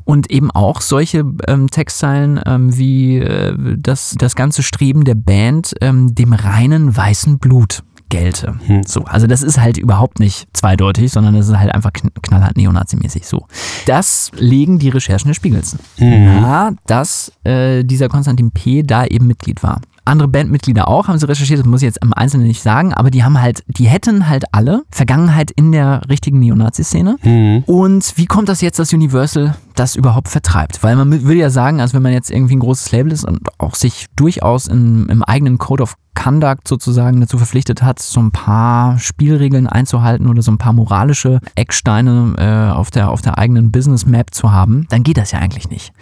und eben auch solche ähm, Textzeilen ähm, wie äh, das, das ganze Streben der Band ähm, dem reinen weißen Blut gelte. Hm. So, also das ist halt überhaupt nicht zweideutig, sondern das ist halt einfach kn knallhart neonazimäßig so. Das legen die Recherchen des Spiegels nahe, dass äh, dieser Konstantin P. da eben Mitglied war. Andere Bandmitglieder auch, haben sie recherchiert, das muss ich jetzt im Einzelnen nicht sagen, aber die haben halt, die hätten halt alle Vergangenheit in der richtigen Neonazi-Szene. Mhm. Und wie kommt das jetzt, dass Universal das überhaupt vertreibt? Weil man würde ja sagen, als wenn man jetzt irgendwie ein großes Label ist und auch sich durchaus in, im eigenen Code of Conduct sozusagen dazu verpflichtet hat, so ein paar Spielregeln einzuhalten oder so ein paar moralische Ecksteine äh, auf, der, auf der eigenen Business Map zu haben, dann geht das ja eigentlich nicht.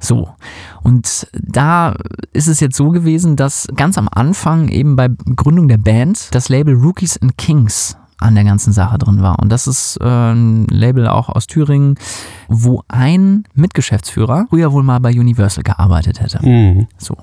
So. Und da ist es jetzt so gewesen, dass ganz am Anfang eben bei Gründung der Band das Label Rookies and Kings an der ganzen Sache drin war. Und das ist äh, ein Label auch aus Thüringen, wo ein Mitgeschäftsführer früher wohl mal bei Universal gearbeitet hätte. Mhm. So,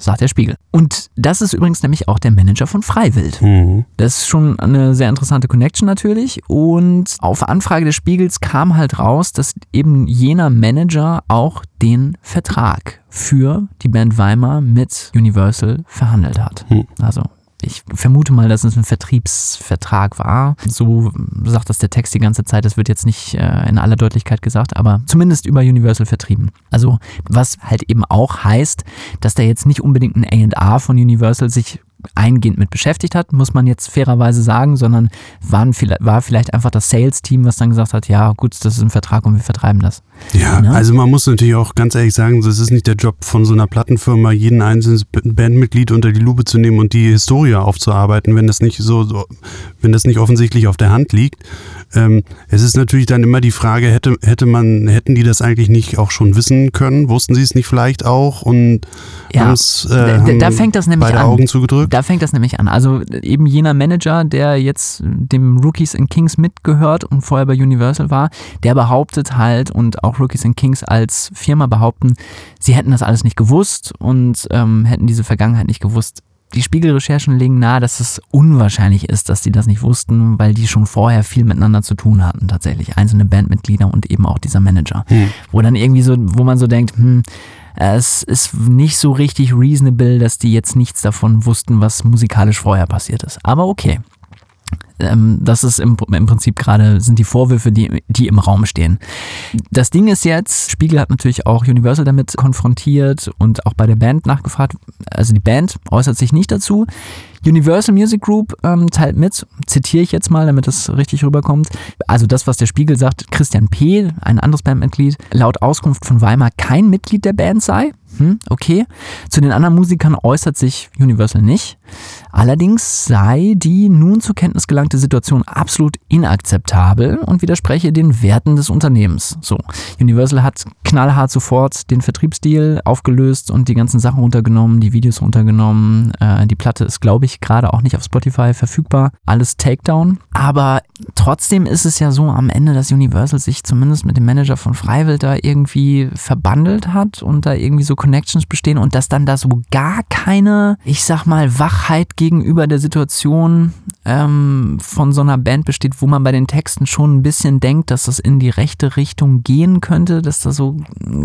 sagt der Spiegel. Und das ist übrigens nämlich auch der Manager von Freiwild. Mhm. Das ist schon eine sehr interessante Connection natürlich. Und auf Anfrage des Spiegels kam halt raus, dass eben jener Manager auch den Vertrag für die Band Weimar mit Universal verhandelt hat. Hm. Also ich vermute mal, dass es ein Vertriebsvertrag war. So sagt das der Text die ganze Zeit. Das wird jetzt nicht äh, in aller Deutlichkeit gesagt, aber zumindest über Universal vertrieben. Also was halt eben auch heißt, dass da jetzt nicht unbedingt ein A&A von Universal sich eingehend mit beschäftigt hat, muss man jetzt fairerweise sagen, sondern waren war vielleicht einfach das Sales-Team, was dann gesagt hat, ja gut, das ist ein Vertrag und wir vertreiben das. Ja, Ne? also man muss natürlich auch ganz ehrlich sagen, es ist nicht der Job von so einer Plattenfirma, jeden einzelnen Bandmitglied unter die Lupe zu nehmen und die Historie aufzuarbeiten, wenn das nicht so, so wenn das nicht offensichtlich auf der Hand liegt. Ähm, es ist natürlich dann immer die Frage, hätte, hätte man, hätten die das eigentlich nicht auch schon wissen können? Wussten sie es nicht vielleicht auch und Ja, da- äh, da- da haben fängt das nämlich an. Augen zugedrückt? Da fängt das nämlich an. Also eben jener Manager, der jetzt dem Rookies and Kings mitgehört und vorher bei Universal war, der behauptet halt und auch Rookies and Kings als Firma behaupten, sie hätten das alles nicht gewusst und ähm, hätten diese Vergangenheit nicht gewusst. Die Spiegelrecherchen legen nahe, dass es unwahrscheinlich ist, dass die das nicht wussten, weil die schon vorher viel miteinander zu tun hatten, tatsächlich. Einzelne Bandmitglieder und eben auch dieser Manager. Wo dann irgendwie so, wo man so denkt, hm, es ist nicht so richtig reasonable, dass die jetzt nichts davon wussten, was musikalisch vorher passiert ist. Aber okay. Ähm, das ist im, im Prinzip gerade, sind die Vorwürfe, die, die im Raum stehen. Das Ding ist jetzt, Spiegel hat natürlich auch Universal damit konfrontiert und auch bei der Band nachgefragt. Also die Band äußert sich nicht dazu. Universal Music Group ähm, teilt mit, zitiere ich jetzt mal, damit das richtig rüberkommt. Also das, was der Spiegel sagt, Christian P., ein anderes Bandmitglied, laut Auskunft von Weimar kein Mitglied der Band sei. hm, okay. Zu den anderen Musikern äußert sich Universal nicht. Allerdings sei die nun zur Kenntnis gelangte Situation absolut inakzeptabel und widerspreche den Werten des Unternehmens. So, Universal hat knallhart sofort den Vertriebsdeal aufgelöst und die ganzen Sachen runtergenommen, die Videos runtergenommen. Äh, die Platte ist, glaube ich, gerade auch nicht auf Spotify verfügbar. Alles Takedown. Aber trotzdem ist es ja so am Ende, dass Universal sich zumindest mit dem Manager von Freiwild da irgendwie verbandelt hat und da irgendwie so Connections bestehen und dass dann da so gar keine, ich sag mal, Wachheit gegenüber der Situation ähm, von so einer Band besteht, wo man bei den Texten schon ein bisschen denkt, dass das in die rechte Richtung gehen könnte, dass da so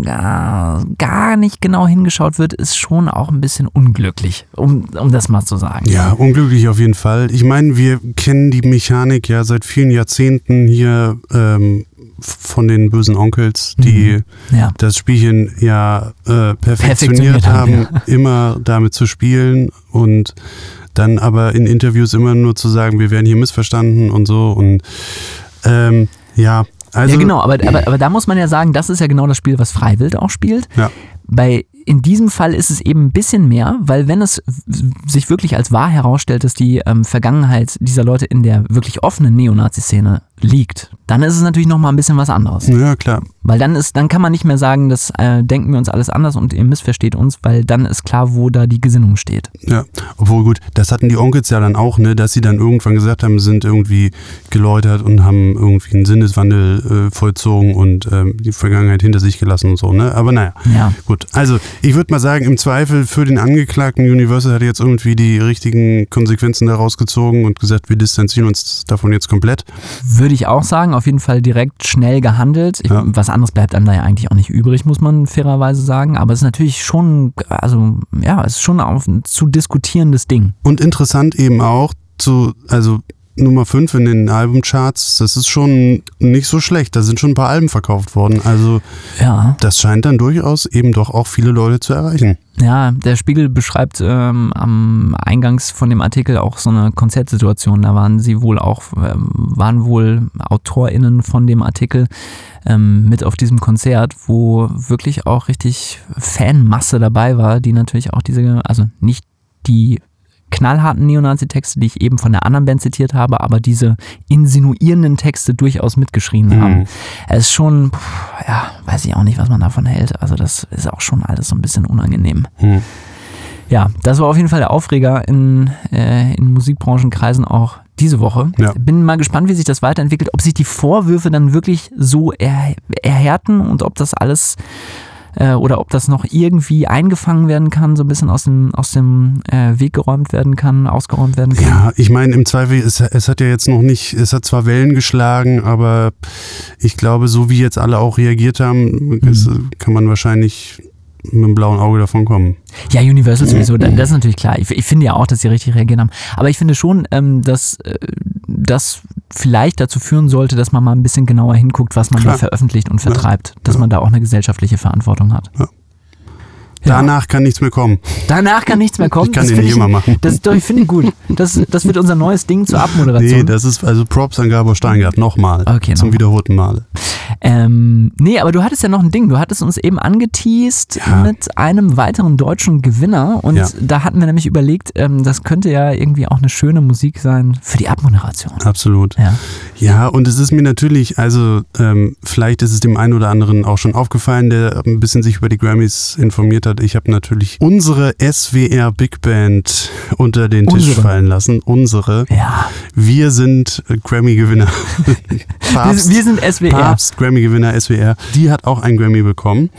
gar, gar nicht genau hingeschaut wird, ist schon auch ein bisschen unglücklich, um, um das mal zu sagen. Ja, unglücklich auf jeden Fall. Ich meine, wir kennen die Mechanik ja seit vielen Jahrzehnten hier ähm, von den bösen Onkels, die Ja. das Spielchen ja äh, perfektioniert, Perfektioniert haben, haben, immer damit zu spielen und dann aber in Interviews immer nur zu sagen, wir werden hier missverstanden und so und ähm, ja, also ja, genau, aber, aber, aber da muss man ja sagen, das ist ja genau das Spiel, was Freiwild auch spielt. Ja. Bei in diesem Fall ist es eben ein bisschen mehr, weil wenn es sich wirklich als wahr herausstellt, dass die ähm, Vergangenheit dieser Leute in der wirklich offenen Neonazi-Szene liegt, dann ist es natürlich nochmal ein bisschen was anderes. Ja, klar. Weil dann ist, dann kann man nicht mehr sagen, das äh, denken wir uns alles anders und ihr missversteht uns, weil dann ist klar, wo da die Gesinnung steht. Ja, obwohl gut, das hatten die Onkels ja dann auch, ne, dass sie dann irgendwann gesagt haben, sind irgendwie geläutert und haben irgendwie einen Sinneswandel äh, vollzogen und ähm, die Vergangenheit hinter sich gelassen und so, ne? Aber naja, Ja. gut. Also ich würde mal sagen, im Zweifel für den Angeklagten Universal hat jetzt irgendwie die richtigen Konsequenzen daraus gezogen und gesagt, wir distanzieren uns davon jetzt komplett. Würde ich auch sagen, auf jeden Fall direkt schnell gehandelt. Ich, Ja. Was anderes bleibt einem da ja eigentlich auch nicht übrig, muss man fairerweise sagen. Aber es ist natürlich schon, also ja, es ist schon auch ein zu diskutierendes Ding. Und interessant eben auch zu, also Nummer 5 in den Albumcharts, das ist schon nicht so schlecht. Da sind schon ein paar Alben verkauft worden. Also Ja. das scheint dann durchaus eben doch auch viele Leute zu erreichen. Ja, der Spiegel beschreibt ähm, am Eingangs von dem Artikel auch so eine Konzertsituation. Da waren sie wohl auch, ähm, waren wohl AutorInnen von dem Artikel ähm, mit auf diesem Konzert, wo wirklich auch richtig Fanmasse dabei war, die natürlich auch diese, also nicht die knallharten Neonazi-Texte, die ich eben von der anderen Band zitiert habe, aber diese insinuierenden Texte durchaus mitgeschrien Mhm. haben. Es ist schon, pff, ja, weiß ich auch nicht, was man davon hält. Also das ist auch schon alles so ein bisschen unangenehm. Mhm. Ja, das war auf jeden Fall der Aufreger in, äh, in Musikbranchenkreisen auch diese Woche. Ja. Bin mal gespannt, wie sich das weiterentwickelt, ob sich die Vorwürfe dann wirklich so er, erhärten und ob das alles äh, oder ob das noch irgendwie eingefangen werden kann, so ein bisschen aus dem, aus dem äh, Weg geräumt werden kann, ausgeräumt werden kann. Ja, ich meine, im Zweifel, es, es hat ja jetzt noch nicht, es hat zwar Wellen geschlagen, aber ich glaube, so wie jetzt alle auch reagiert haben, es, kann man wahrscheinlich mit einem blauen Auge davon kommen. Ja, Universal sowieso, da- das ist natürlich klar. Ich, ich finde ja auch, dass sie richtig reagiert haben. Aber ich finde schon, ähm, dass äh, das vielleicht dazu führen sollte, dass man mal ein bisschen genauer hinguckt, was man Klar. da veröffentlicht und vertreibt. Dass Ja. man da auch eine gesellschaftliche Verantwortung hat. Ja. Danach kann nichts mehr kommen. Danach kann nichts mehr kommen. Ich kann das den nicht immer machen. Das, doch, ich finde ich gut. Das, das wird unser neues Ding zur Abmoderation. Nee, das ist also Props an Gabor Steingart, nochmal. Okay, zum nochmal. wiederholten Male. Ähm, nee, aber du hattest ja noch ein Ding. Du hattest uns eben angeteased Ja. mit einem weiteren deutschen Gewinner. Und Ja. da hatten wir nämlich überlegt, ähm, das könnte ja irgendwie auch eine schöne Musik sein für die Abmoderation. Absolut. Ja. Ja, und es ist mir natürlich, also ähm, vielleicht ist es dem einen oder anderen auch schon aufgefallen, der ein bisschen sich über die Grammys informiert hat. Ich habe natürlich unsere SWR Big Band unter den Tisch Unsere. fallen lassen. Unsere. Ja. Wir sind äh, Grammy-Gewinner. Wir, wir sind SWR. Papst, Grammy-Gewinner SWR. Die hat auch einen Grammy bekommen.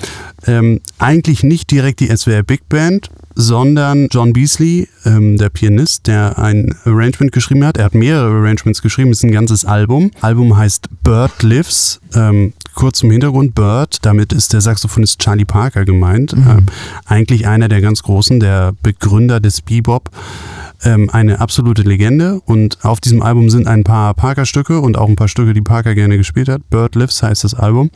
Ähm, eigentlich nicht direkt die SWR Big Band, sondern John Beasley, ähm, der Pianist, der ein Arrangement geschrieben hat. Er hat mehrere Arrangements geschrieben, es ist ein ganzes Album. Album heißt Bird Lives. Ähm, kurz zum Hintergrund, Bird, damit ist der Saxophonist Charlie Parker gemeint. Ähm, eigentlich einer der ganz Großen, der Begründer des Bebop. Ähm, eine absolute Legende. Und auf diesem Album sind ein paar Parker-Stücke und auch ein paar Stücke, die Parker gerne gespielt hat. Bird Lives heißt das Album.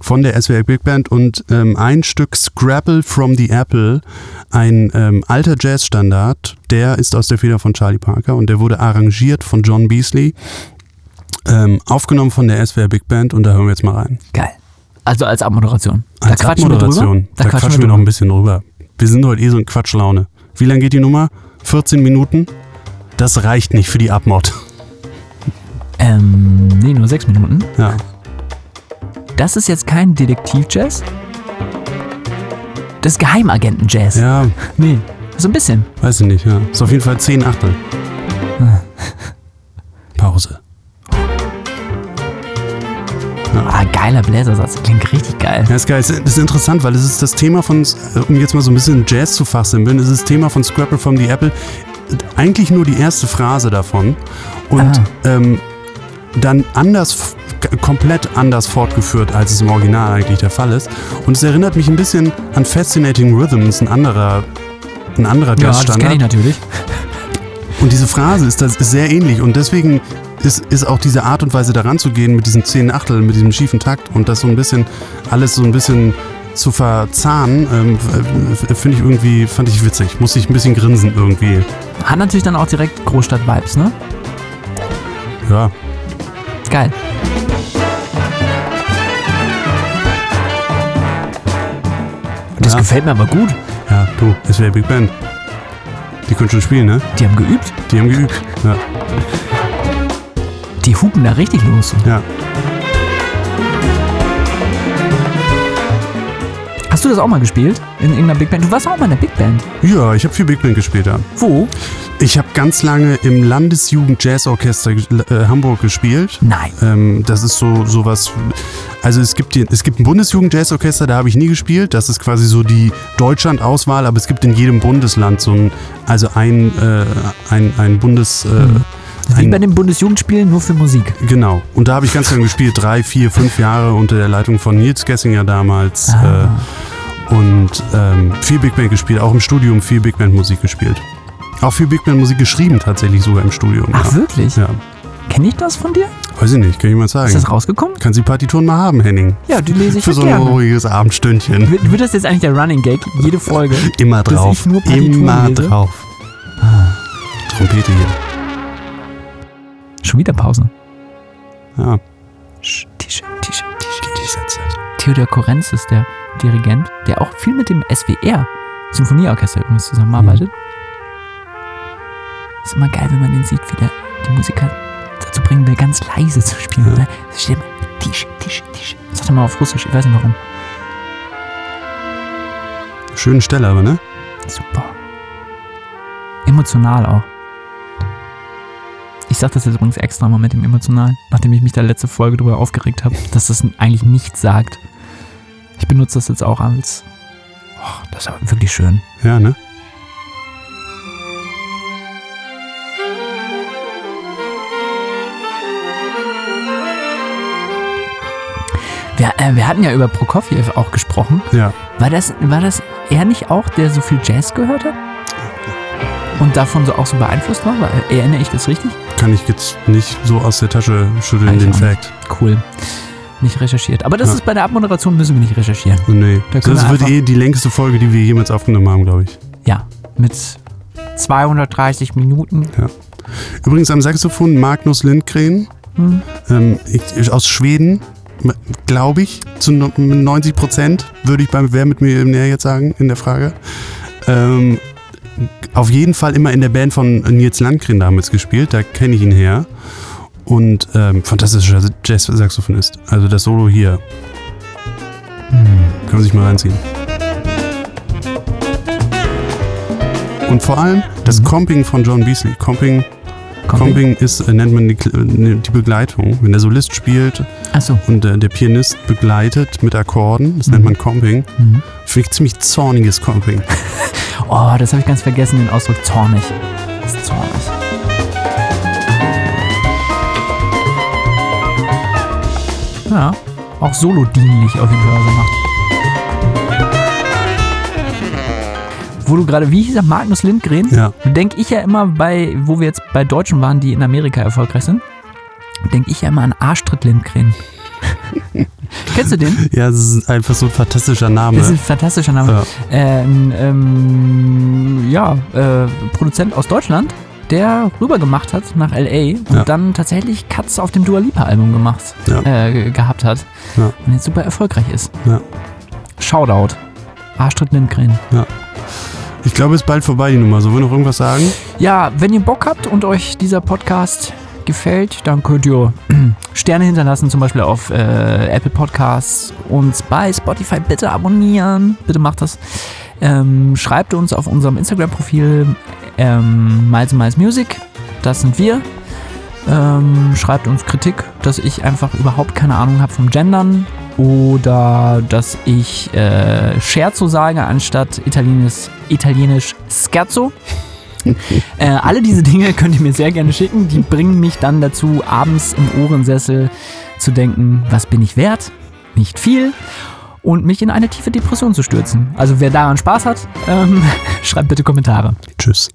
Von der SWR Big Band. Und ähm, ein Stück Scrabble from the Apple, ein ähm, alter Jazzstandard, der ist aus der Feder von Charlie Parker. Und der wurde arrangiert von John Beasley, ähm, aufgenommen von der SWR Big Band und da hören wir jetzt mal rein. Geil. Also als Abmoderation. Da Als quatschen wir drüber. Abmoderation. Da, quatschen wir noch ein bisschen drüber. Wir sind heute eh so in Quatschlaune. Wie lange geht die Nummer? 14 Minuten? Das reicht nicht für die Abmod. Ähm, nee, nur sechs Minuten. Ja. Das ist jetzt kein Detektiv-Jazz. Das ist Geheimagenten-Jazz. Ja, Nee, so ein bisschen. weiß ich nicht, ja. Ist auf jeden Fall 10 Achtel. Pause. Ah, geiler Bläsersatz. Klingt richtig geil. Ja, ist geil. Das ist interessant, weil es ist das Thema von, äh, um jetzt mal so ein bisschen Jazz zu fachsimpeln, es ist das Thema von Scrapple from the Apple. Eigentlich nur die erste Phrase davon. Und ähm, dann anders, komplett anders fortgeführt, als es im Original eigentlich der Fall ist. Und es erinnert mich ein bisschen an Fascinating Rhythms, ein anderer, ein anderer Ja, das kenne ich Jazzstandard. natürlich. Und diese Phrase ist, das, ist sehr ähnlich und deswegen ist, ist auch diese Art und Weise daran zu gehen mit diesen zehn Achtel, mit diesem schiefen Takt und das so ein bisschen, alles so ein bisschen zu verzahnen, ähm, finde ich irgendwie, fand ich witzig. Muss ich ein bisschen grinsen irgendwie. Hat natürlich dann auch direkt Großstadt-Vibes, ne? Ja, Geil. Das Ja. gefällt mir aber gut. ja, du, es wäre Big Band. Die können schon spielen, ne? Die haben geübt. Die haben geübt. Ja, Die hupen da richtig los. ja. Hast du das auch mal gespielt? In irgendeiner Big Band? Du warst auch mal in der Big Band. Ja, ich habe viel Big Band gespielt, ja. Wo? Ich habe ganz lange im Landesjugend Jazzorchester äh, Hamburg gespielt. Nein. Ähm, das ist so sowas. Also es gibt die, es gibt ein Bundesjugend Jazzorchester, da habe ich nie gespielt. Das ist quasi so die Deutschland-Auswahl, aber es gibt in jedem Bundesland so ein, also ein, äh, ein, ein Bundes. Äh, Wie bei den Bundesjugendspielen, nur für Musik. Genau. Und da habe ich ganz lange gespielt, drei, vier, fünf Jahre unter der Leitung von Nils Gessinger damals. Ah. Äh, und ähm, viel Big Band gespielt, auch im Studium viel Big Band Musik gespielt. Auch viel Big Band Musik geschrieben tatsächlich sogar im Studium. Ach, ja. wirklich? Ja. Kenne ich das von dir? Weiß ich nicht, kann ich mal Ist sagen. das rausgekommen? Kannst die Partituren mal haben, Henning. Ja, die lese ich Für so ein gerne. ruhiges Abendstündchen. Wird, wird das jetzt eigentlich der Running Gag? Jede Folge? Immer drauf. ich nur Partituren Immer lese? drauf. Trompete hier. Schon wieder Pause. Ja. T-Shirt, T-Shirt, T-Shirt. Theodor Korenz ist der Dirigent, der auch viel mit dem SWR, Symphonieorchester übrigens, zusammenarbeitet. Ist immer geil, wenn man den sieht, wie der die Musiker dazu bringen will, ganz leise zu spielen. Ja. Ne? Das steht immer Tisch, Tisch, Tisch. Sagt er mal auf Russisch, ich weiß nicht warum. Schöne Stelle aber, ne? Super. Emotional auch. Ich sag das jetzt übrigens extra mal mit dem Emotional, nachdem ich mich da letzte Folge drüber aufgeregt habe, dass das eigentlich nichts sagt. Ich benutze das jetzt auch als. Oh, das ist aber wirklich schön. Ja, ne? Wir, äh, wir hatten ja über Prokofjew auch gesprochen. Ja. War das, war das er nicht auch, der so viel Jazz gehört hat? Und davon so auch so beeinflusst war? Erinnere ich das richtig? Kann ich jetzt nicht so aus der Tasche schütteln, Weiß ich den. Fact. Cool. Nicht recherchiert. Aber das Ja. ist bei der Abmoderation müssen wir nicht recherchieren. Oh, nee. Da Das wir wird eh die längste Folge, die wir jemals aufgenommen haben, glaube ich. Ja, mit 230 Minuten. Übrigens am Saxophon Magnus Lindgren. Hm. Ähm, ich, aus Schweden, glaube ich, zu no- 90 Prozent, würde ich beim Wer mit mir näher jetzt sagen in der Frage. Ähm, auf jeden Fall immer in der Band von Nils Landgren damals gespielt, da kenne ich ihn her. Und ähm, fantastischer Jazz-Saxophonist. Also das Solo hier. Kann man sich mal reinziehen. Und vor allem das Mhm. Comping von John Beasley. Comping Comping. Ist, äh, nennt man die, äh, die Begleitung. Wenn der Solist spielt Achso. und äh, der Pianist begleitet mit Akkorden, das Mhm. nennt man Comping. Mhm. Finde ich ziemlich zorniges Comping. Oh, das habe ich ganz vergessen, den Ausdruck zornig. Das ist zornig. Ja, auch solo dienlich auf jeden Fall, was er macht. Wo du gerade, wie hieß er, Magnus Lindgren? Ja. Denke ich ja immer bei, wo wir jetzt bei Deutschen waren, die in Amerika erfolgreich sind, denke ich ja immer an Arschtritt Lindgren. Kennst du den? Ja, das ist einfach so ein fantastischer Name. Das ist ein fantastischer Name. Ja. Ähm, ähm, ja, äh, Produzent aus Deutschland, der rüber gemacht hat nach L.A. und Ja. dann tatsächlich Cuts auf dem Dua Lipa Album gemacht, Ja. äh, gehabt hat Ja. und jetzt super erfolgreich ist. Ja. Shoutout. Arschtritt Lindgren. Ich glaube, es ist bald vorbei, die Nummer. Sollen wir noch irgendwas sagen? Ja, wenn ihr Bock habt und euch dieser Podcast gefällt, dann könnt ihr Sterne hinterlassen, zum Beispiel auf äh, Apple Podcasts und bei Spotify bitte abonnieren. Bitte macht das. Ähm, schreibt uns auf unserem Instagram-Profil ähm, Miles Miles Music. Das sind wir. Ähm, schreibt uns Kritik, dass ich einfach überhaupt keine Ahnung habe vom Gendern oder dass ich äh, Scherzo sage anstatt Italienisch, Italienisch Scherzo. Äh, alle diese Dinge könnt ihr mir sehr gerne schicken. Die bringen mich dann dazu, abends im Ohrensessel zu denken, was bin ich wert? Nicht viel. Und mich in eine tiefe Depression zu stürzen. Also wer daran Spaß hat, ähm, schreibt bitte Kommentare. Tschüss.